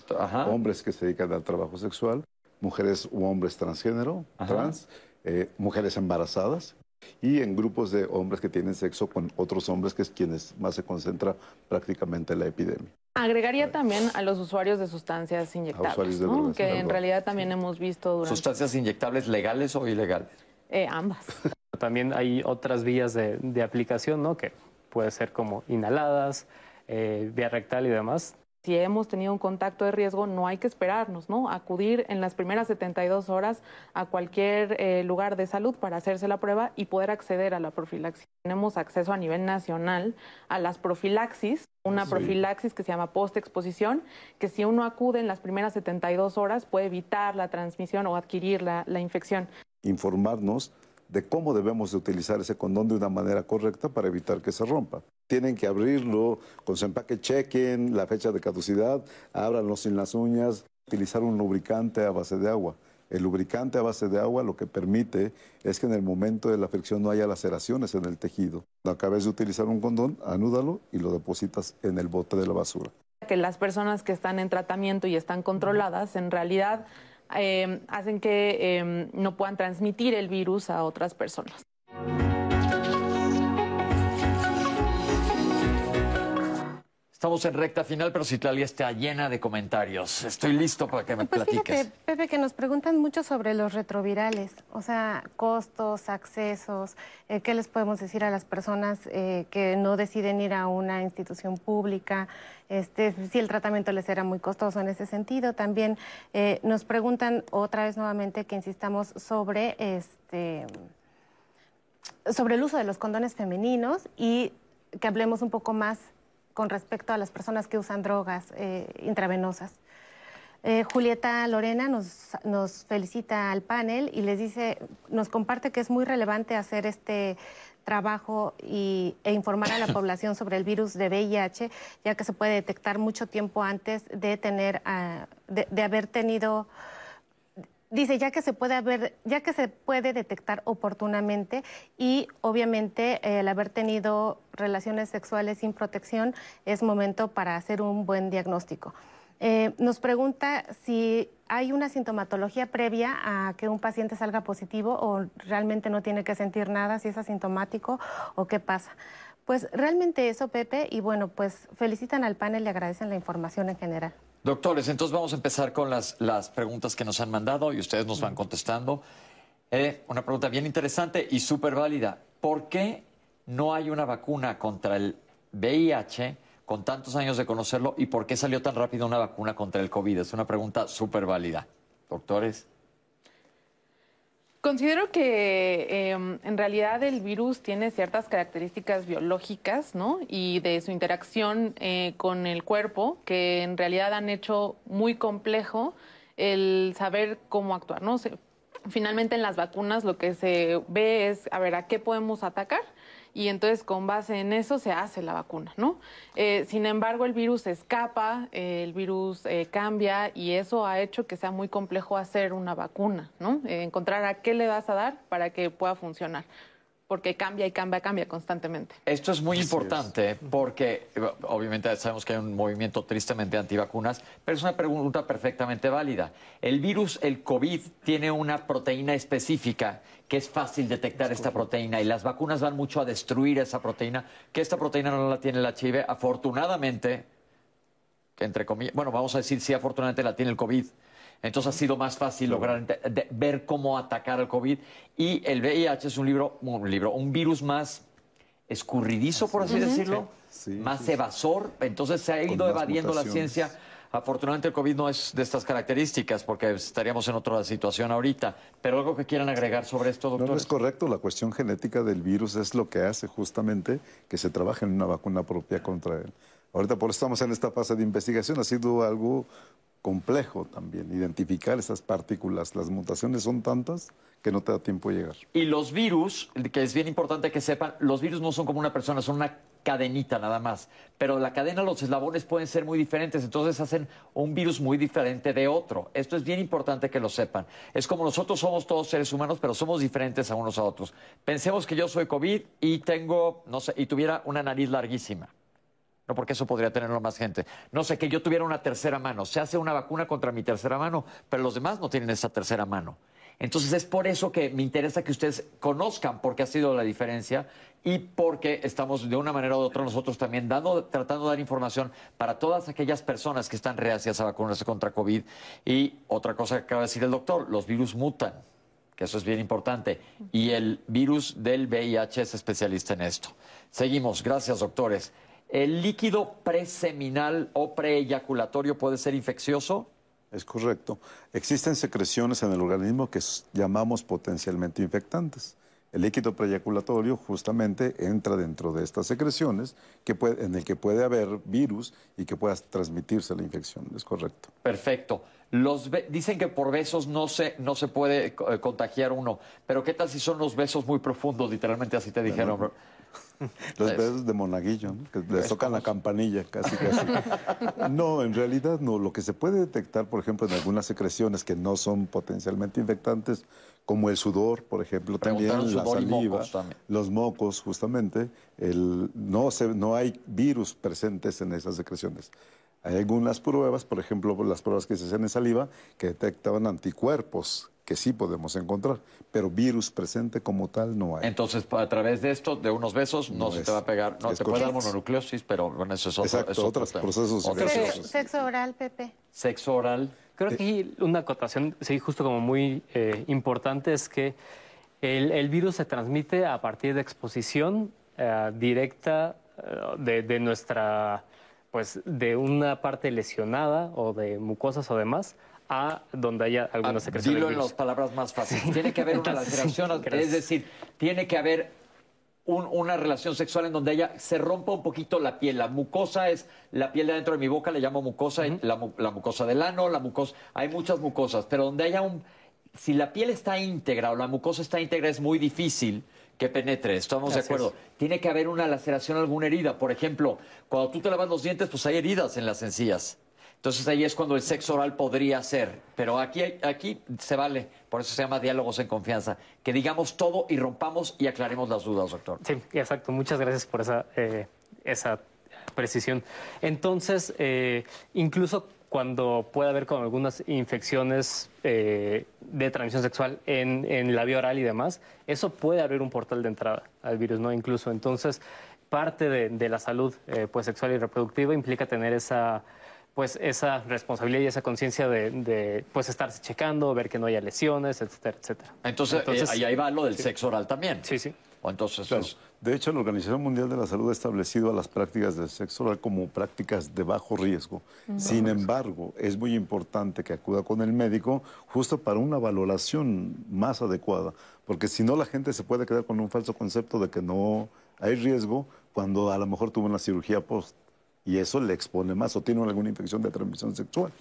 hombres que se dedican al trabajo sexual, mujeres u hombres transgénero, trans, eh, mujeres embarazadas y en grupos de hombres que tienen sexo con otros hombres, que es quienes más se concentra prácticamente la epidemia. Agregaría también a los usuarios de sustancias inyectables, que en realidad también hemos visto durante... ¿Sustancias inyectables legales o ilegales? Eh, ambas. También hay otras vías de, aplicación, ¿no? Que puede ser como inhaladas, eh, vía rectal y demás. Si hemos tenido un contacto de riesgo, no hay que esperarnos, ¿no? Acudir en las primeras 72 horas a cualquier eh, lugar de salud para hacerse la prueba y poder acceder a la profilaxis. Tenemos acceso a nivel nacional a las profilaxis una profilaxis que se llama postexposición, que si uno acude en las primeras 72 horas puede evitar la transmisión o adquirir la, infección. Informarnos de cómo debemos de utilizar ese condón de una manera correcta para evitar que se rompa. Tienen que abrirlo con su empaque, chequen la fecha de caducidad, ábranlo sin las uñas, utilizar un lubricante a base de agua. El lubricante a base de agua lo que permite es que en el momento de la fricción no haya laceraciones en el tejido. Acabas de utilizar un condón, anúdalo y lo depositas en el bote de la basura. que las personas que están en tratamiento y están controladas en realidad eh, hacen que eh, no puedan transmitir el virus a otras personas. Estamos en recta final, pero Citlali está llena de comentarios. Estoy listo para que me Pues platiques. fíjate, Pepe, que nos preguntan mucho sobre los retrovirales, o sea, costos, accesos, eh, qué les podemos decir a las personas eh, que no deciden ir a una institución pública, este, si el tratamiento les era muy costoso en ese sentido. También eh, nos preguntan otra vez nuevamente que insistamos sobre este sobre el uso de los condones femeninos y que hablemos un poco más con respecto a las personas que usan drogas eh, intravenosas. Eh, Julieta Lorena nos, nos felicita al panel y les dice, nos comparte que es muy relevante hacer este trabajo y, e informar a la población sobre el virus de VIH, ya que se puede detectar mucho tiempo antes de tener, ah, de, de haber tenido Dice, ya que se puede haber, ya que se puede detectar oportunamente y obviamente eh, el haber tenido relaciones sexuales sin protección es momento para hacer un buen diagnóstico. Eh, nos pregunta si hay una sintomatología previa a que un paciente salga positivo o realmente no tiene que sentir nada, si es asintomático o qué pasa. Pues realmente eso, Pepe, y bueno, pues felicitan al panel y agradecen la información en general. Doctores, entonces vamos a empezar con las, las preguntas que nos han mandado y ustedes nos van contestando. Eh, una pregunta bien interesante y súper válida. ¿Por qué no hay una vacuna contra el VIH con tantos años de conocerlo y por qué salió tan rápido una vacuna contra el COVID? Es una pregunta súper válida. Doctores. Considero que eh, en realidad el virus tiene ciertas características biológicas, ¿no? Y de su interacción eh, con el cuerpo que en realidad han hecho muy complejo el saber cómo actuar, ¿no? Finalmente en las vacunas lo que se ve es, a ver, ¿a qué podemos atacar? Y entonces con base en eso se hace la vacuna, ¿no? Eh, sin embargo, el virus escapa, eh, el virus eh, cambia y eso ha hecho que sea muy complejo hacer una vacuna, ¿no? Eh, encontrar a qué le vas a dar para que pueda funcionar, porque cambia y cambia, cambia constantemente. Esto es muy importante porque eh, obviamente sabemos que hay un movimiento tristemente antivacunas, pero es una pregunta perfectamente válida. El virus, el COVID, tiene una proteína específica que es fácil detectar esta proteína y las vacunas van mucho a destruir esa proteína, que esta proteína no la tiene el HIV. Afortunadamente, que entre comillas, bueno, vamos a decir si afortunadamente la tiene el COVID. Entonces ha sido más fácil lograr de- ver cómo atacar al COVID. Y el VIH es un libro, un libro, un virus más escurridizo, por así decirlo, Sí, más evasor. Entonces se ha ido evadiendo la ciencia. Afortunadamente el COVID no es de estas características porque estaríamos en otra situación ahorita. Pero algo que quieran agregar sobre esto, No, doctor. no es correcto. La cuestión genética del virus es lo que hace justamente que se trabaje en una vacuna propia contra él. Ahorita por eso estamos en esta fase de investigación. Ha sido algo complejo también identificar esas partículas. Las mutaciones son tantas que no te da tiempo de llegar. Y los virus, que es bien importante que sepan, los virus no son como una persona, son una cadenita nada más. Pero la cadena, los eslabones pueden ser muy diferentes, entonces hacen un virus muy diferente de otro. Esto es bien importante que lo sepan. Es como nosotros somos todos seres humanos, pero somos diferentes a unos a otros. Pensemos que yo soy COVID y tengo, no sé, y tuviera una nariz larguísima. No, porque eso podría tenerlo más gente. No sé, que yo tuviera una tercera mano. Se hace una vacuna contra mi tercera mano, pero los demás no tienen esa tercera mano. Entonces es por eso que me interesa que ustedes conozcan por qué ha sido la diferencia y porque estamos de una manera u otra nosotros también dando, tratando de dar información para todas aquellas personas que están reacias a vacunarse contra COVID. Y otra cosa que acaba de decir el doctor, los virus mutan que eso es bien importante. Y el virus del VIH es especialista en esto. Seguimos, gracias doctores. ¿El líquido preseminal o preeyaculatorio puede ser infeccioso? Es correcto. Existen secreciones en el organismo que llamamos potencialmente infectantes. El líquido preeyaculatorio justamente entra dentro de estas secreciones que puede- en el que puede haber virus y que pueda transmitirse la infección. Es correcto. Perfecto. Los dicen que por besos no se, no se puede eh, contagiar uno, pero ¿qué tal si son los besos muy profundos? Literalmente así te dijeron. Los Es- besos de monaguillo, ¿no? que les tocan la campanilla, casi, casi. No, en realidad no. Lo que se puede detectar, por ejemplo, en algunas secreciones que no son potencialmente infectantes, como el sudor, por ejemplo, también la saliva, mocos también. los mocos, justamente, el, no, se, no hay virus presentes en esas secreciones. Hay algunas pruebas, por ejemplo, las pruebas que se hacían en saliva, que detectaban anticuerpos que sí podemos encontrar, pero virus presente como tal no hay. Entonces, a través de esto, de unos besos, no, No se es- te va a pegar, no es te puede dar mononucleosis, pero bueno, eso es otro, Exacto, es otro otros tema. procesos Otros Se- procesos. Sexo oral, Pepe. Sexo oral. Creo que aquí una acotación, sí, justo como muy eh, importante es que el, el virus se transmite a partir de exposición eh, directa eh, de, de nuestra, pues, de una parte lesionada o de mucosas o demás a donde haya alguna Ah, secreción Dilo en las palabras más fáciles. Tiene que haber una laceración, es decir, tiene que haber un- una relación sexual en donde ella se rompa un poquito la piel. La mucosa es la piel de adentro de mi boca, le llamo mucosa, la, mu- la mucosa del ano, la mucosa. Hay muchas mucosas, pero donde haya un. Si la piel está íntegra o la mucosa está íntegra, es muy difícil que penetre. Estamos de acuerdo. es. Tiene que haber una laceración, alguna herida. Por ejemplo, cuando tú te lavas los dientes, pues hay heridas en las encías. Entonces ahí es cuando el sexo oral podría ser. Pero aquí, aquí se vale, por eso se llama diálogos en confianza. Que digamos todo y rompamos y aclaremos las dudas, doctor. Sí, exacto. Muchas gracias por esa, eh, esa precisión. Entonces, eh, incluso cuando puede haber con algunas infecciones eh, de transmisión sexual en, en la vía oral y demás, eso puede abrir un portal de entrada al virus, ¿no? Incluso, entonces, parte de, de la salud pues, sexual y reproductiva implica tener esa pues esa responsabilidad y esa conciencia de, de, pues estarse checando, ver que no haya lesiones, etcétera, etcétera. Entonces, eh, ahí, ahí va lo del sexo oral también. Sí, sí. O entonces, Claro. pues, De hecho, la Organización Mundial de la Salud ha establecido a las prácticas del sexo oral como prácticas de bajo riesgo. Sin embargo, es muy importante que acuda con el médico justo para una valoración más adecuada, porque si no la gente se puede quedar con un falso concepto de que no hay riesgo cuando a lo mejor tuvo una cirugía post y eso le expone más o tiene alguna infección de transmisión sexual.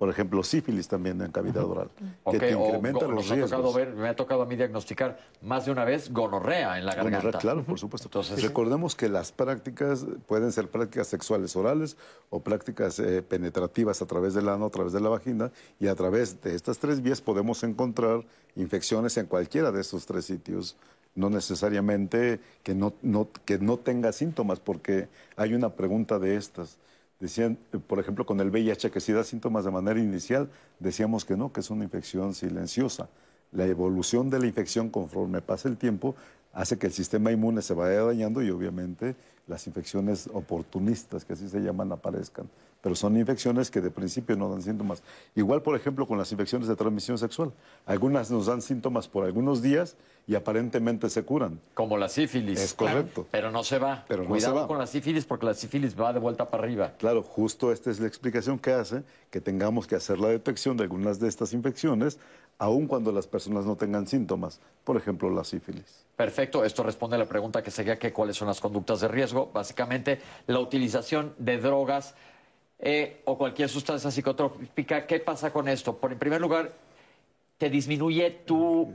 Por ejemplo, sífilis también en cavidad oral, que te incrementa los nos ha tocado riesgos. ver, me ha tocado a mí diagnosticar más de una vez gonorrea en la Gonorrea, garganta. claro, por supuesto. Entonces, Recordemos que las prácticas pueden ser prácticas sexuales orales o prácticas eh, penetrativas a través del ano, a través de la vagina, y a través de estas tres vías podemos encontrar infecciones en cualquiera de estos tres sitios. No necesariamente que no, no- que no tenga síntomas, porque hay una pregunta de estas. Decían, por ejemplo, con el VIH, que si da síntomas de manera inicial, decíamos que no, que es una infección silenciosa. La evolución de la infección conforme pasa el tiempo hace que el sistema inmune se vaya dañando y obviamente las infecciones oportunistas, que así se llaman, aparezcan. Pero son infecciones que de principio no dan síntomas. Igual, por ejemplo, con las infecciones de transmisión sexual. Algunas nos dan síntomas por algunos días y aparentemente se curan. como la sífilis. Es correcto. Pero no se va. Pero no Cuidado se va. con la sífilis porque la sífilis va de vuelta para arriba. Claro, justo esta es la explicación que hace que tengamos que hacer la detección de algunas de estas infecciones, aun cuando las personas no tengan síntomas. Por ejemplo, la sífilis. Perfecto, esto responde a la pregunta que seguía que cuáles son las conductas de riesgo. Básicamente, la utilización de drogas eh, o cualquier sustancia psicotrópica. ¿Qué pasa con esto? Por, en primer lugar, te disminuye tu,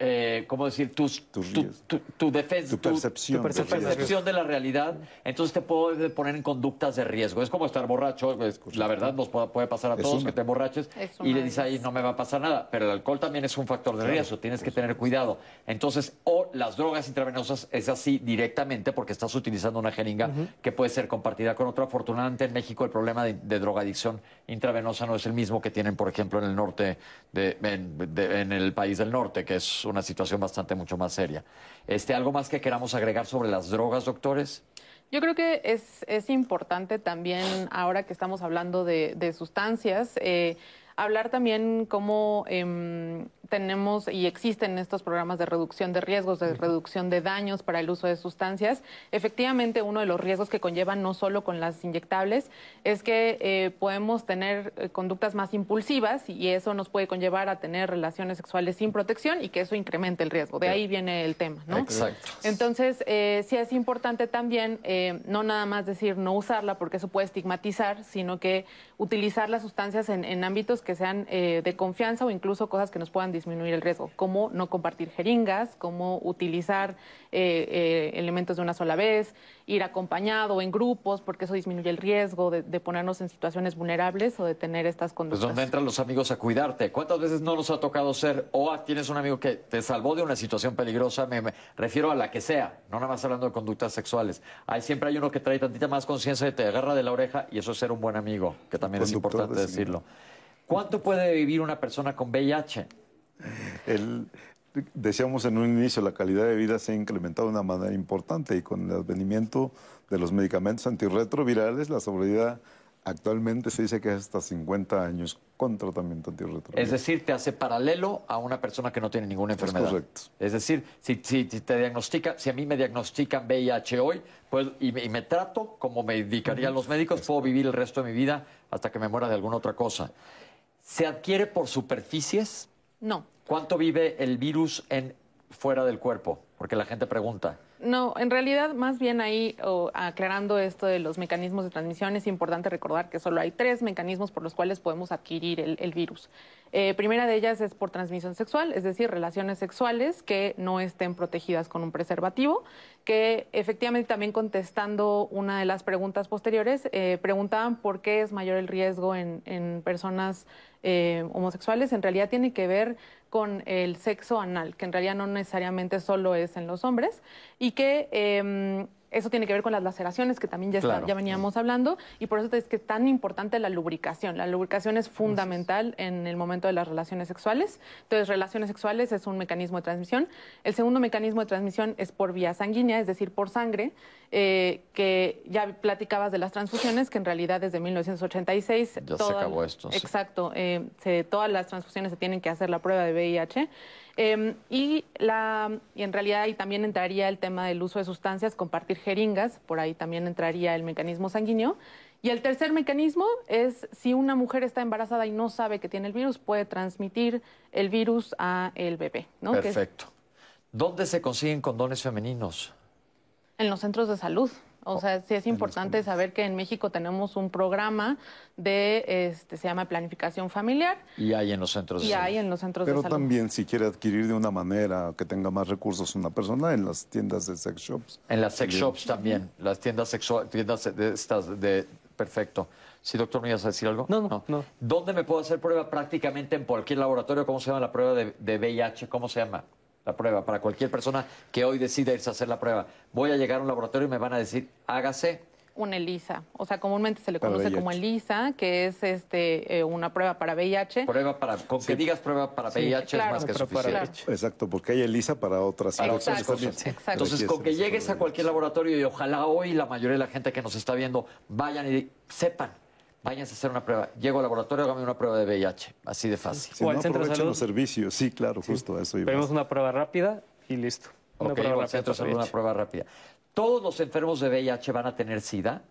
eh, ¿cómo decir? Tus, Tus tu, tu- tu defensa, Tu percepción tu de riesgo. percepción de la realidad. Entonces te puede poner en conductas de riesgo. Es como estar borracho. es- la verdad nos puede, pasar a Es todos una. que te emborraches Es y le dices ahí no me va a pasar nada. Pero el alcohol también es un factor de riesgo. Tienes que tener cuidado. Entonces, o las drogas intravenosas es así directamente porque estás utilizando una jeringa que puede ser compartida con otra. Afortunadamente en México el problema de, de drogadicción intravenosa no es el mismo que tienen, por ejemplo, en el norte, de, en, el país del norte, que es una situación bastante mucho más seria. Este, ¿Algo más que queramos agregar sobre las drogas, doctores? Yo creo que es, es importante también, ahora que estamos hablando de, de sustancias, eh, hablar también cómo em, tenemos y existen estos programas de reducción de riesgos, de reducción de daños para el uso de sustancias. Efectivamente, uno de los riesgos que conllevan no solo con las inyectables es que eh, podemos tener eh, conductas más impulsivas y eso nos puede conllevar a tener relaciones sexuales sin protección y que eso incremente el riesgo. De ahí viene el tema, ¿no? Exacto. Entonces, eh, sí es importante también eh, no nada más decir no usarla porque eso puede estigmatizar, sino que utilizar las sustancias en, en ámbitos que sean eh, de confianza o incluso cosas que nos puedan disminuir el riesgo, como no compartir jeringas, como utilizar eh, eh, elementos de una sola vez, ir acompañado en grupos, porque eso disminuye el riesgo de, ponernos en situaciones vulnerables o de tener estas pues, conductas. Pues donde entran los amigos a cuidarte. ¿Cuántas veces no nos ha tocado ser, o tienes un amigo que te salvó de una situación peligrosa? Me, refiero a la que sea, no nada más hablando de conductas sexuales. Hay, siempre hay uno que trae tantita más conciencia y te agarra de la oreja, y eso es ser un buen amigo, que también es importante decirlo. ¿Cuánto puede vivir una persona con VIH? El, decíamos en un inicio, la calidad de vida se ha incrementado de una manera importante y con el advenimiento de los medicamentos antirretrovirales, la sobrevida actualmente se dice que es hasta 50 años con tratamiento antirretroviral. Es decir, te hace paralelo a una persona que no tiene ninguna enfermedad. Es correcto. Es decir, si, te diagnostica, si a mí me diagnostican VIH hoy pues, y, me trato como me dedicarían los médicos, puedo vivir el resto de mi vida hasta que me muera de alguna otra cosa. ¿Se adquiere por superficies? No. ¿Cuánto vive el virus en fuera del cuerpo? Porque la gente pregunta. No, en realidad, más bien ahí, aclarando esto de los mecanismos de transmisión, es importante recordar que solo hay tres mecanismos por los cuales podemos adquirir el, virus. Eh, primera de ellas es por transmisión sexual, es decir, relaciones sexuales que no estén protegidas con un preservativo, que efectivamente también contestando una de las preguntas posteriores, eh, preguntaban por qué es mayor el riesgo en, en personas eh, homosexuales. En realidad tiene que ver con el sexo anal, que en realidad no necesariamente solo es en los hombres, y que em, eso tiene que ver con las laceraciones, que también ya, ya veníamos hablando, y por eso es que es tan importante la lubricación. La lubricación es fundamental en el momento de las relaciones sexuales. Entonces, relaciones sexuales es un mecanismo de transmisión. El segundo mecanismo de transmisión es por vía sanguínea, es decir, por sangre, eh, que ya platicabas de las transfusiones, que en realidad desde 1986... Ya se acabó esto. Exacto. Eh, todas las transfusiones se tienen que hacer la prueba de VIH. Em, y, la, y en realidad ahí también entraría el tema del uso de sustancias, compartir jeringas, por ahí también entraría el mecanismo sanguíneo. Y el tercer mecanismo es si una mujer está embarazada y no sabe que tiene el virus, puede transmitir el virus a el bebé. ¿no? Perfecto. ¿Dónde se consiguen condones femeninos? En los centros de salud. O sea, sí es importante saber que en México tenemos un programa de, este, se llama planificación familiar. Y hay en los centros de salud. Y hay en los centros Pero de salud. Pero también si quiere adquirir de una manera que tenga más recursos una persona en las tiendas de sex shops. En las sex shops también, las tiendas sexuales, tiendas de estas de, perfecto. Sí, doctor, ¿me ibas a decir algo? No, no, no, ¿Dónde me puedo hacer prueba prácticamente en cualquier laboratorio? ¿Cómo se llama la prueba de, de VIH? ¿Cómo se llama? La prueba, para cualquier persona que hoy decida irse a hacer la prueba. Voy a llegar a un laboratorio y me van a decir, hágase. Un ELISA, o sea, comúnmente se le conoce como ELISA, que es este eh, una prueba para VIH. Prueba para, con que digas prueba para VIH es más que suficiente. Exacto, porque hay ELISA para otras, cosas. Entonces, con que llegues a cualquier laboratorio y ojalá hoy la mayoría de la gente que nos está viendo vayan y sepan váyanse a hacer una prueba. Llego al laboratorio, hágame una prueba de VIH. Así de fácil. o al centro de salud. los servicios, sí, claro, justo eso. Tenemos una prueba rápida y listo. Una prueba rápida centro de salud, una prueba rápida. ¿Todos los enfermos de VIH van a tener SIDA?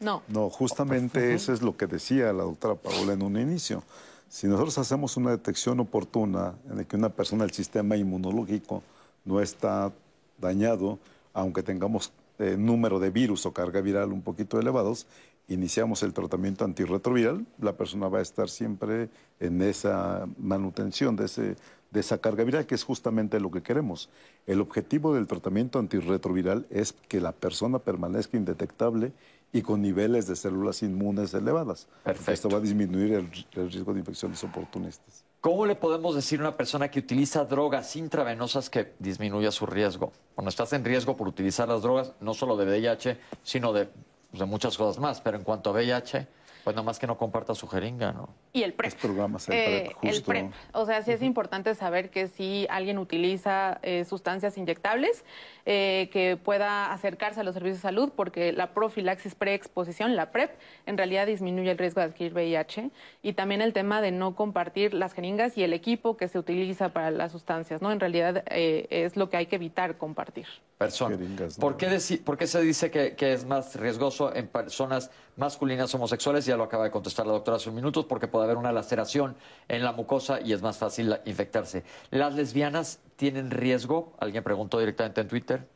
No. No, justamente eso es lo que decía la doctora Paola en un inicio. Si nosotros hacemos una detección oportuna en la que una persona, el sistema inmunológico no está dañado, aunque tengamos eh, número de virus o carga viral un poquito elevados, iniciamos el tratamiento antirretroviral, la persona va a estar siempre en esa manutención de, ese, de esa carga viral, que es justamente lo que queremos. El objetivo del tratamiento antirretroviral es que la persona permanezca indetectable y con niveles de células inmunes elevadas. Perfecto. Esto va a disminuir el, el riesgo de infecciones oportunistas. ¿Cómo le podemos decir a una persona que utiliza drogas intravenosas que disminuya su riesgo? Cuando estás en riesgo por utilizar las drogas, no solo de VIH, sino de pues, de muchas cosas más, pero en cuanto a VIH, pues nada más que no comparta su jeringa, ¿no? Y el PrEP. programas, el PrEP, eh, El PrEP. O sea, sí es importante saber que si alguien utiliza eh, sustancias inyectables, eh, que pueda acercarse a los servicios de salud, porque la profilaxis preexposición, la PrEP, en realidad disminuye el riesgo de adquirir VIH. Y también el tema de no compartir las jeringas y el equipo que se utiliza para las sustancias, ¿no? En realidad es lo que hay que evitar compartir. Personas. ¿Por, qué ¿Por qué se dice que, que es más riesgoso en personas masculinas homosexuales? Ya lo acaba de contestar la doctora hace un minuto, porque puede haber una laceración en la mucosa y es más fácil infectarse. ¿Las lesbianas tienen riesgo? Alguien preguntó directamente en Twitter.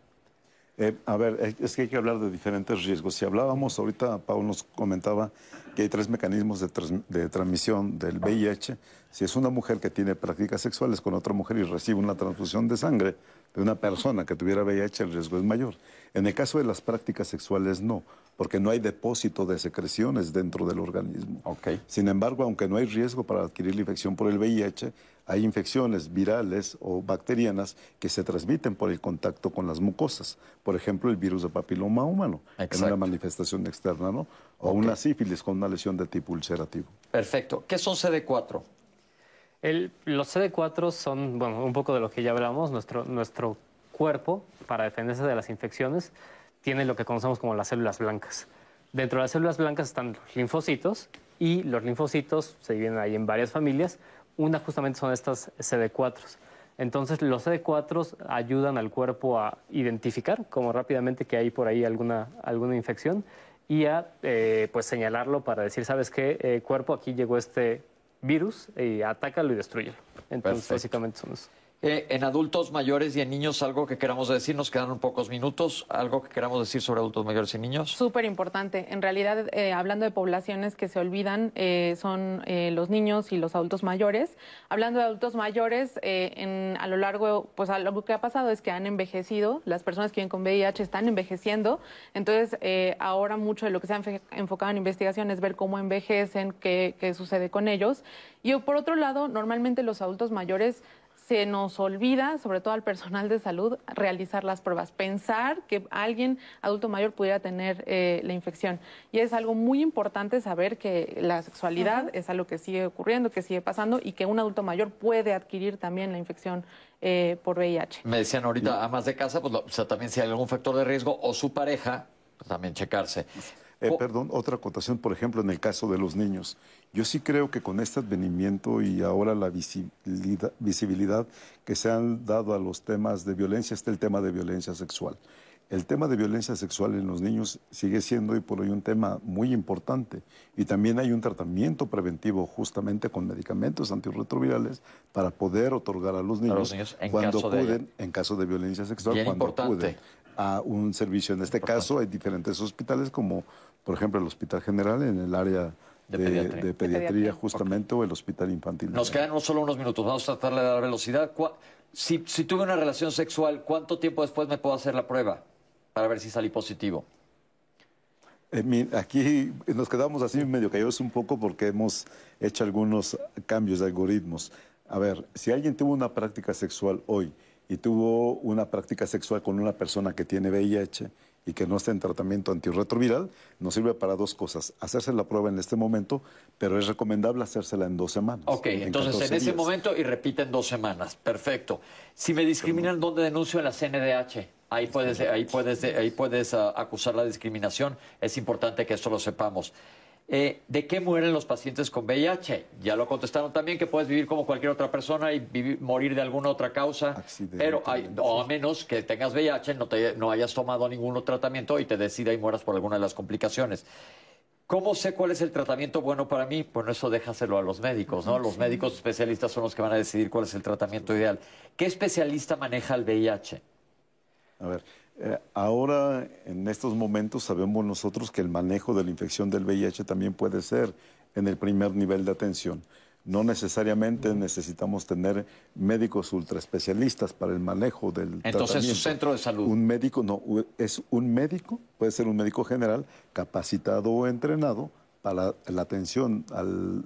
Eh, a ver, es que hay que hablar de diferentes riesgos. Si hablábamos, ahorita Pau nos comentaba que hay tres mecanismos de, de, transmisión del VIH. Si es una mujer que tiene prácticas sexuales con otra mujer y recibe una transfusión de sangre de una persona que tuviera VIH, el riesgo es mayor. En el caso de las prácticas sexuales, no porque no hay depósito de secreciones dentro del organismo. Okay. Sin embargo, aunque no hay riesgo para adquirir la infección por el VIH, hay infecciones virales o bacterianas que se transmiten por el contacto con las mucosas. Por ejemplo, el virus de papiloma humano, en una manifestación externa, ¿no? O una sífilis con una lesión de tipo ulcerativo. Perfecto. ¿Qué son CD4? los CD4 son, bueno, un poco de lo que ya hablamos, nuestro, nuestro cuerpo para defenderse de las infecciones tiene lo que conocemos como las células blancas. Dentro de las células blancas están los linfocitos y los linfocitos se dividen ahí en varias familias. Una justamente son estas CD4. Entonces los CD4 ayudan al cuerpo a identificar como rápidamente que hay por ahí alguna, alguna infección y a eh, pues señalarlo para decir, ¿sabes qué? Eh, cuerpo, aquí llegó este virus y atácalo y destruyelo. Entonces básicamente son eso. Eh, en adultos mayores y en niños, algo que queramos decir, nos quedan pocos minutos, algo que queramos decir sobre adultos mayores y niños. Súper importante. En realidad, eh, hablando de poblaciones que se olvidan, eh, son los niños y los adultos mayores. Hablando de adultos mayores, en, a lo largo, pues lo que ha pasado es que han envejecido, las personas que viven con VIH están envejeciendo, entonces ahora mucho de lo que se ha enfocado en investigación es ver cómo envejecen, qué sucede con ellos. Y por otro lado, normalmente los adultos mayores se nos olvida, sobre todo al personal de salud, realizar las pruebas, pensar que alguien adulto mayor pudiera tener eh, la infección. Y es algo muy importante saber que la sexualidad es algo que sigue ocurriendo, que sigue pasando y que un adulto mayor puede adquirir también la infección eh, por VIH. Me decían ahorita, a más de casa, pues o sea, también si hay algún factor de riesgo o su pareja, pues, también checarse. Eh, perdón, otra acotación, por ejemplo, en el caso de los niños. Yo sí creo que con este advenimiento y ahora la visibilidad, visibilidad que se han dado a los temas de violencia, está el tema de violencia sexual. El tema de violencia sexual en los niños sigue siendo hoy por hoy un tema muy importante y también hay un tratamiento preventivo justamente con medicamentos antirretrovirales para poder otorgar a los niños, cuando acuden, en caso de violencia sexual, cuando acuden a un servicio. En este caso hay diferentes hospitales como por ejemplo, el Hospital General en el área de, pediatría, justamente, o el Hospital Infantil. Nos quedan no solo unos minutos, vamos a tratar de dar velocidad. Si, tuve una relación sexual, ¿cuánto tiempo después me puedo hacer la prueba para ver si salí positivo? Eh, aquí nos quedamos así medio caídos un poco porque hemos hecho algunos cambios de algoritmos. A ver, si alguien tuvo una práctica sexual hoy y tuvo una práctica sexual con una persona que tiene VIH, y que no esté en tratamiento antirretroviral, nos sirve para dos cosas. Hacerse la prueba en este momento, pero es recomendable hacérsela en dos semanas. Ok, entonces en ese momento y repite en dos semanas. Perfecto. Si me discriminan, ¿dónde denuncio en la CNDH? Ahí puedes, ahí puedes, ahí puedes ah, acusar la discriminación. Es importante que esto lo sepamos. Eh, ¿De qué mueren los pacientes con VIH? Ya lo contestaron también, que puedes vivir como cualquier otra persona y morir de alguna otra causa. Pero hay, o a menos que tengas VIH, no, te, no hayas tomado ningún tratamiento y te decida y mueras por alguna de las complicaciones. ¿Cómo sé cuál es el tratamiento bueno para mí? Bueno, eso déjaselo a los médicos, ¿no? Los médicos especialistas son los que van a decidir cuál es el tratamiento ideal. ¿Qué especialista maneja el VIH? A ver, eh, ahora, en estos momentos, sabemos nosotros que el manejo de la infección del VIH también puede ser en el primer nivel de atención. No necesariamente necesitamos tener médicos ultraespecialistas para el manejo del Entonces, un centro de salud. Un médico, no, es un médico, puede ser un médico general, capacitado o entrenado para la atención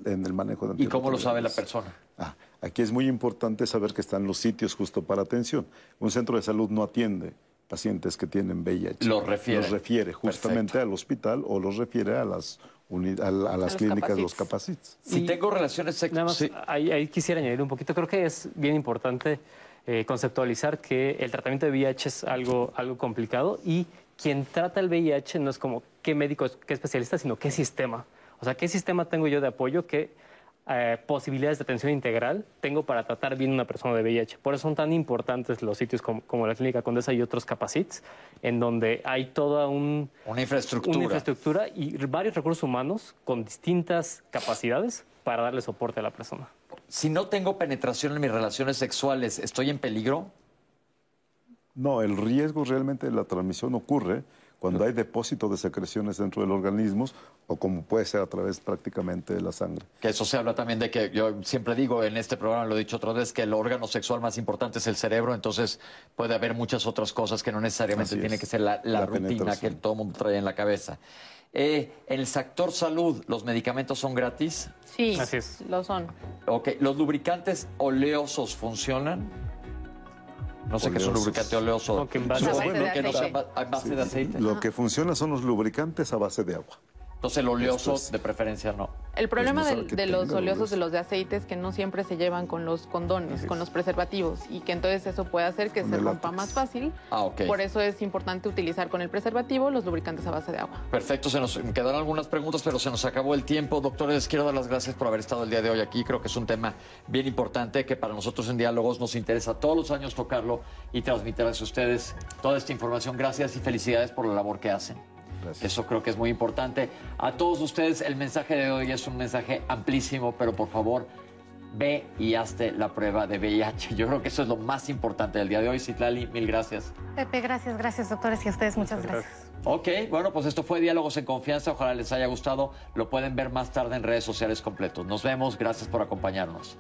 en el manejo de ¿Y cómo lo sabe la persona? Ah, aquí es muy importante saber que están los sitios justo para atención. Un centro de salud no atiende pacientes que tienen VIH. Los refiere. Los refiere justamente al hospital o los refiere a las, a, las clínicas, los capacits. Si tengo relaciones sexuales... ahí, quisiera añadir un poquito. Creo que es bien importante eh, conceptualizar que el tratamiento de VIH es algo, algo complicado y quien trata el VIH no es como qué médico, qué especialista, sino qué sistema. O sea, qué sistema tengo yo de apoyo que eh, posibilidades de atención integral tengo para tratar bien a una persona de VIH. Por eso son tan importantes los sitios como, la Clínica Condesa y otros Capacits, en donde hay toda una infraestructura. una infraestructura y varios recursos humanos con distintas capacidades para darle soporte a la persona. Si no tengo penetración en mis relaciones sexuales, ¿estoy en peligro? No, el riesgo realmente de la transmisión ocurre cuando hay depósito de secreciones dentro del organismo o como puede ser a través prácticamente de la sangre. Que eso se habla también de que yo siempre digo en este programa, lo he dicho otra vez, que el órgano sexual más importante es el cerebro, entonces puede haber muchas otras cosas que no necesariamente Así tiene es. que ser la, la La rutina que todo el mundo trae en la cabeza. Eh, en el sector salud, ¿los medicamentos son gratis? Sí, Así es. lo son. Ok, ¿los lubricantes oleosos funcionan? No sé qué es un Oleosos. lubricante oleoso. Que en base de Supongo aceite. que no sea ba- a base de aceite. Lo que funciona son los lubricantes a base de agua. Entonces el oleoso de preferencia no. El problema no que de los oleosos oleoso. de los de aceite es que no siempre se llevan con los condones, con los preservativos, y que entonces eso puede hacer que Con se rompa látex. más fácil. Ah, ok. Por eso es importante utilizar con el preservativo los lubricantes a base de agua. Perfecto, se nos me quedaron algunas preguntas, pero se nos acabó el tiempo. Doctores, les quiero dar las gracias por haber estado el día de hoy aquí. Creo que es un tema bien importante que para nosotros en Diálogos nos interesa todos los años tocarlo y transmitirles a ustedes toda esta información. Gracias y felicidades por la labor que hacen. Gracias. Eso creo que es muy importante. A todos ustedes, el mensaje de hoy es un mensaje amplísimo, pero por favor, ve y hazte la prueba de VIH. Yo creo que eso es lo más importante del día de hoy. Citlali, mil gracias. Pepe, gracias, gracias, doctores, y a ustedes muchas gracias. Ok, bueno, pues esto fue Diálogos en Confianza. Ojalá les haya gustado. Lo pueden ver más tarde en redes sociales completos. Nos vemos. Gracias por acompañarnos.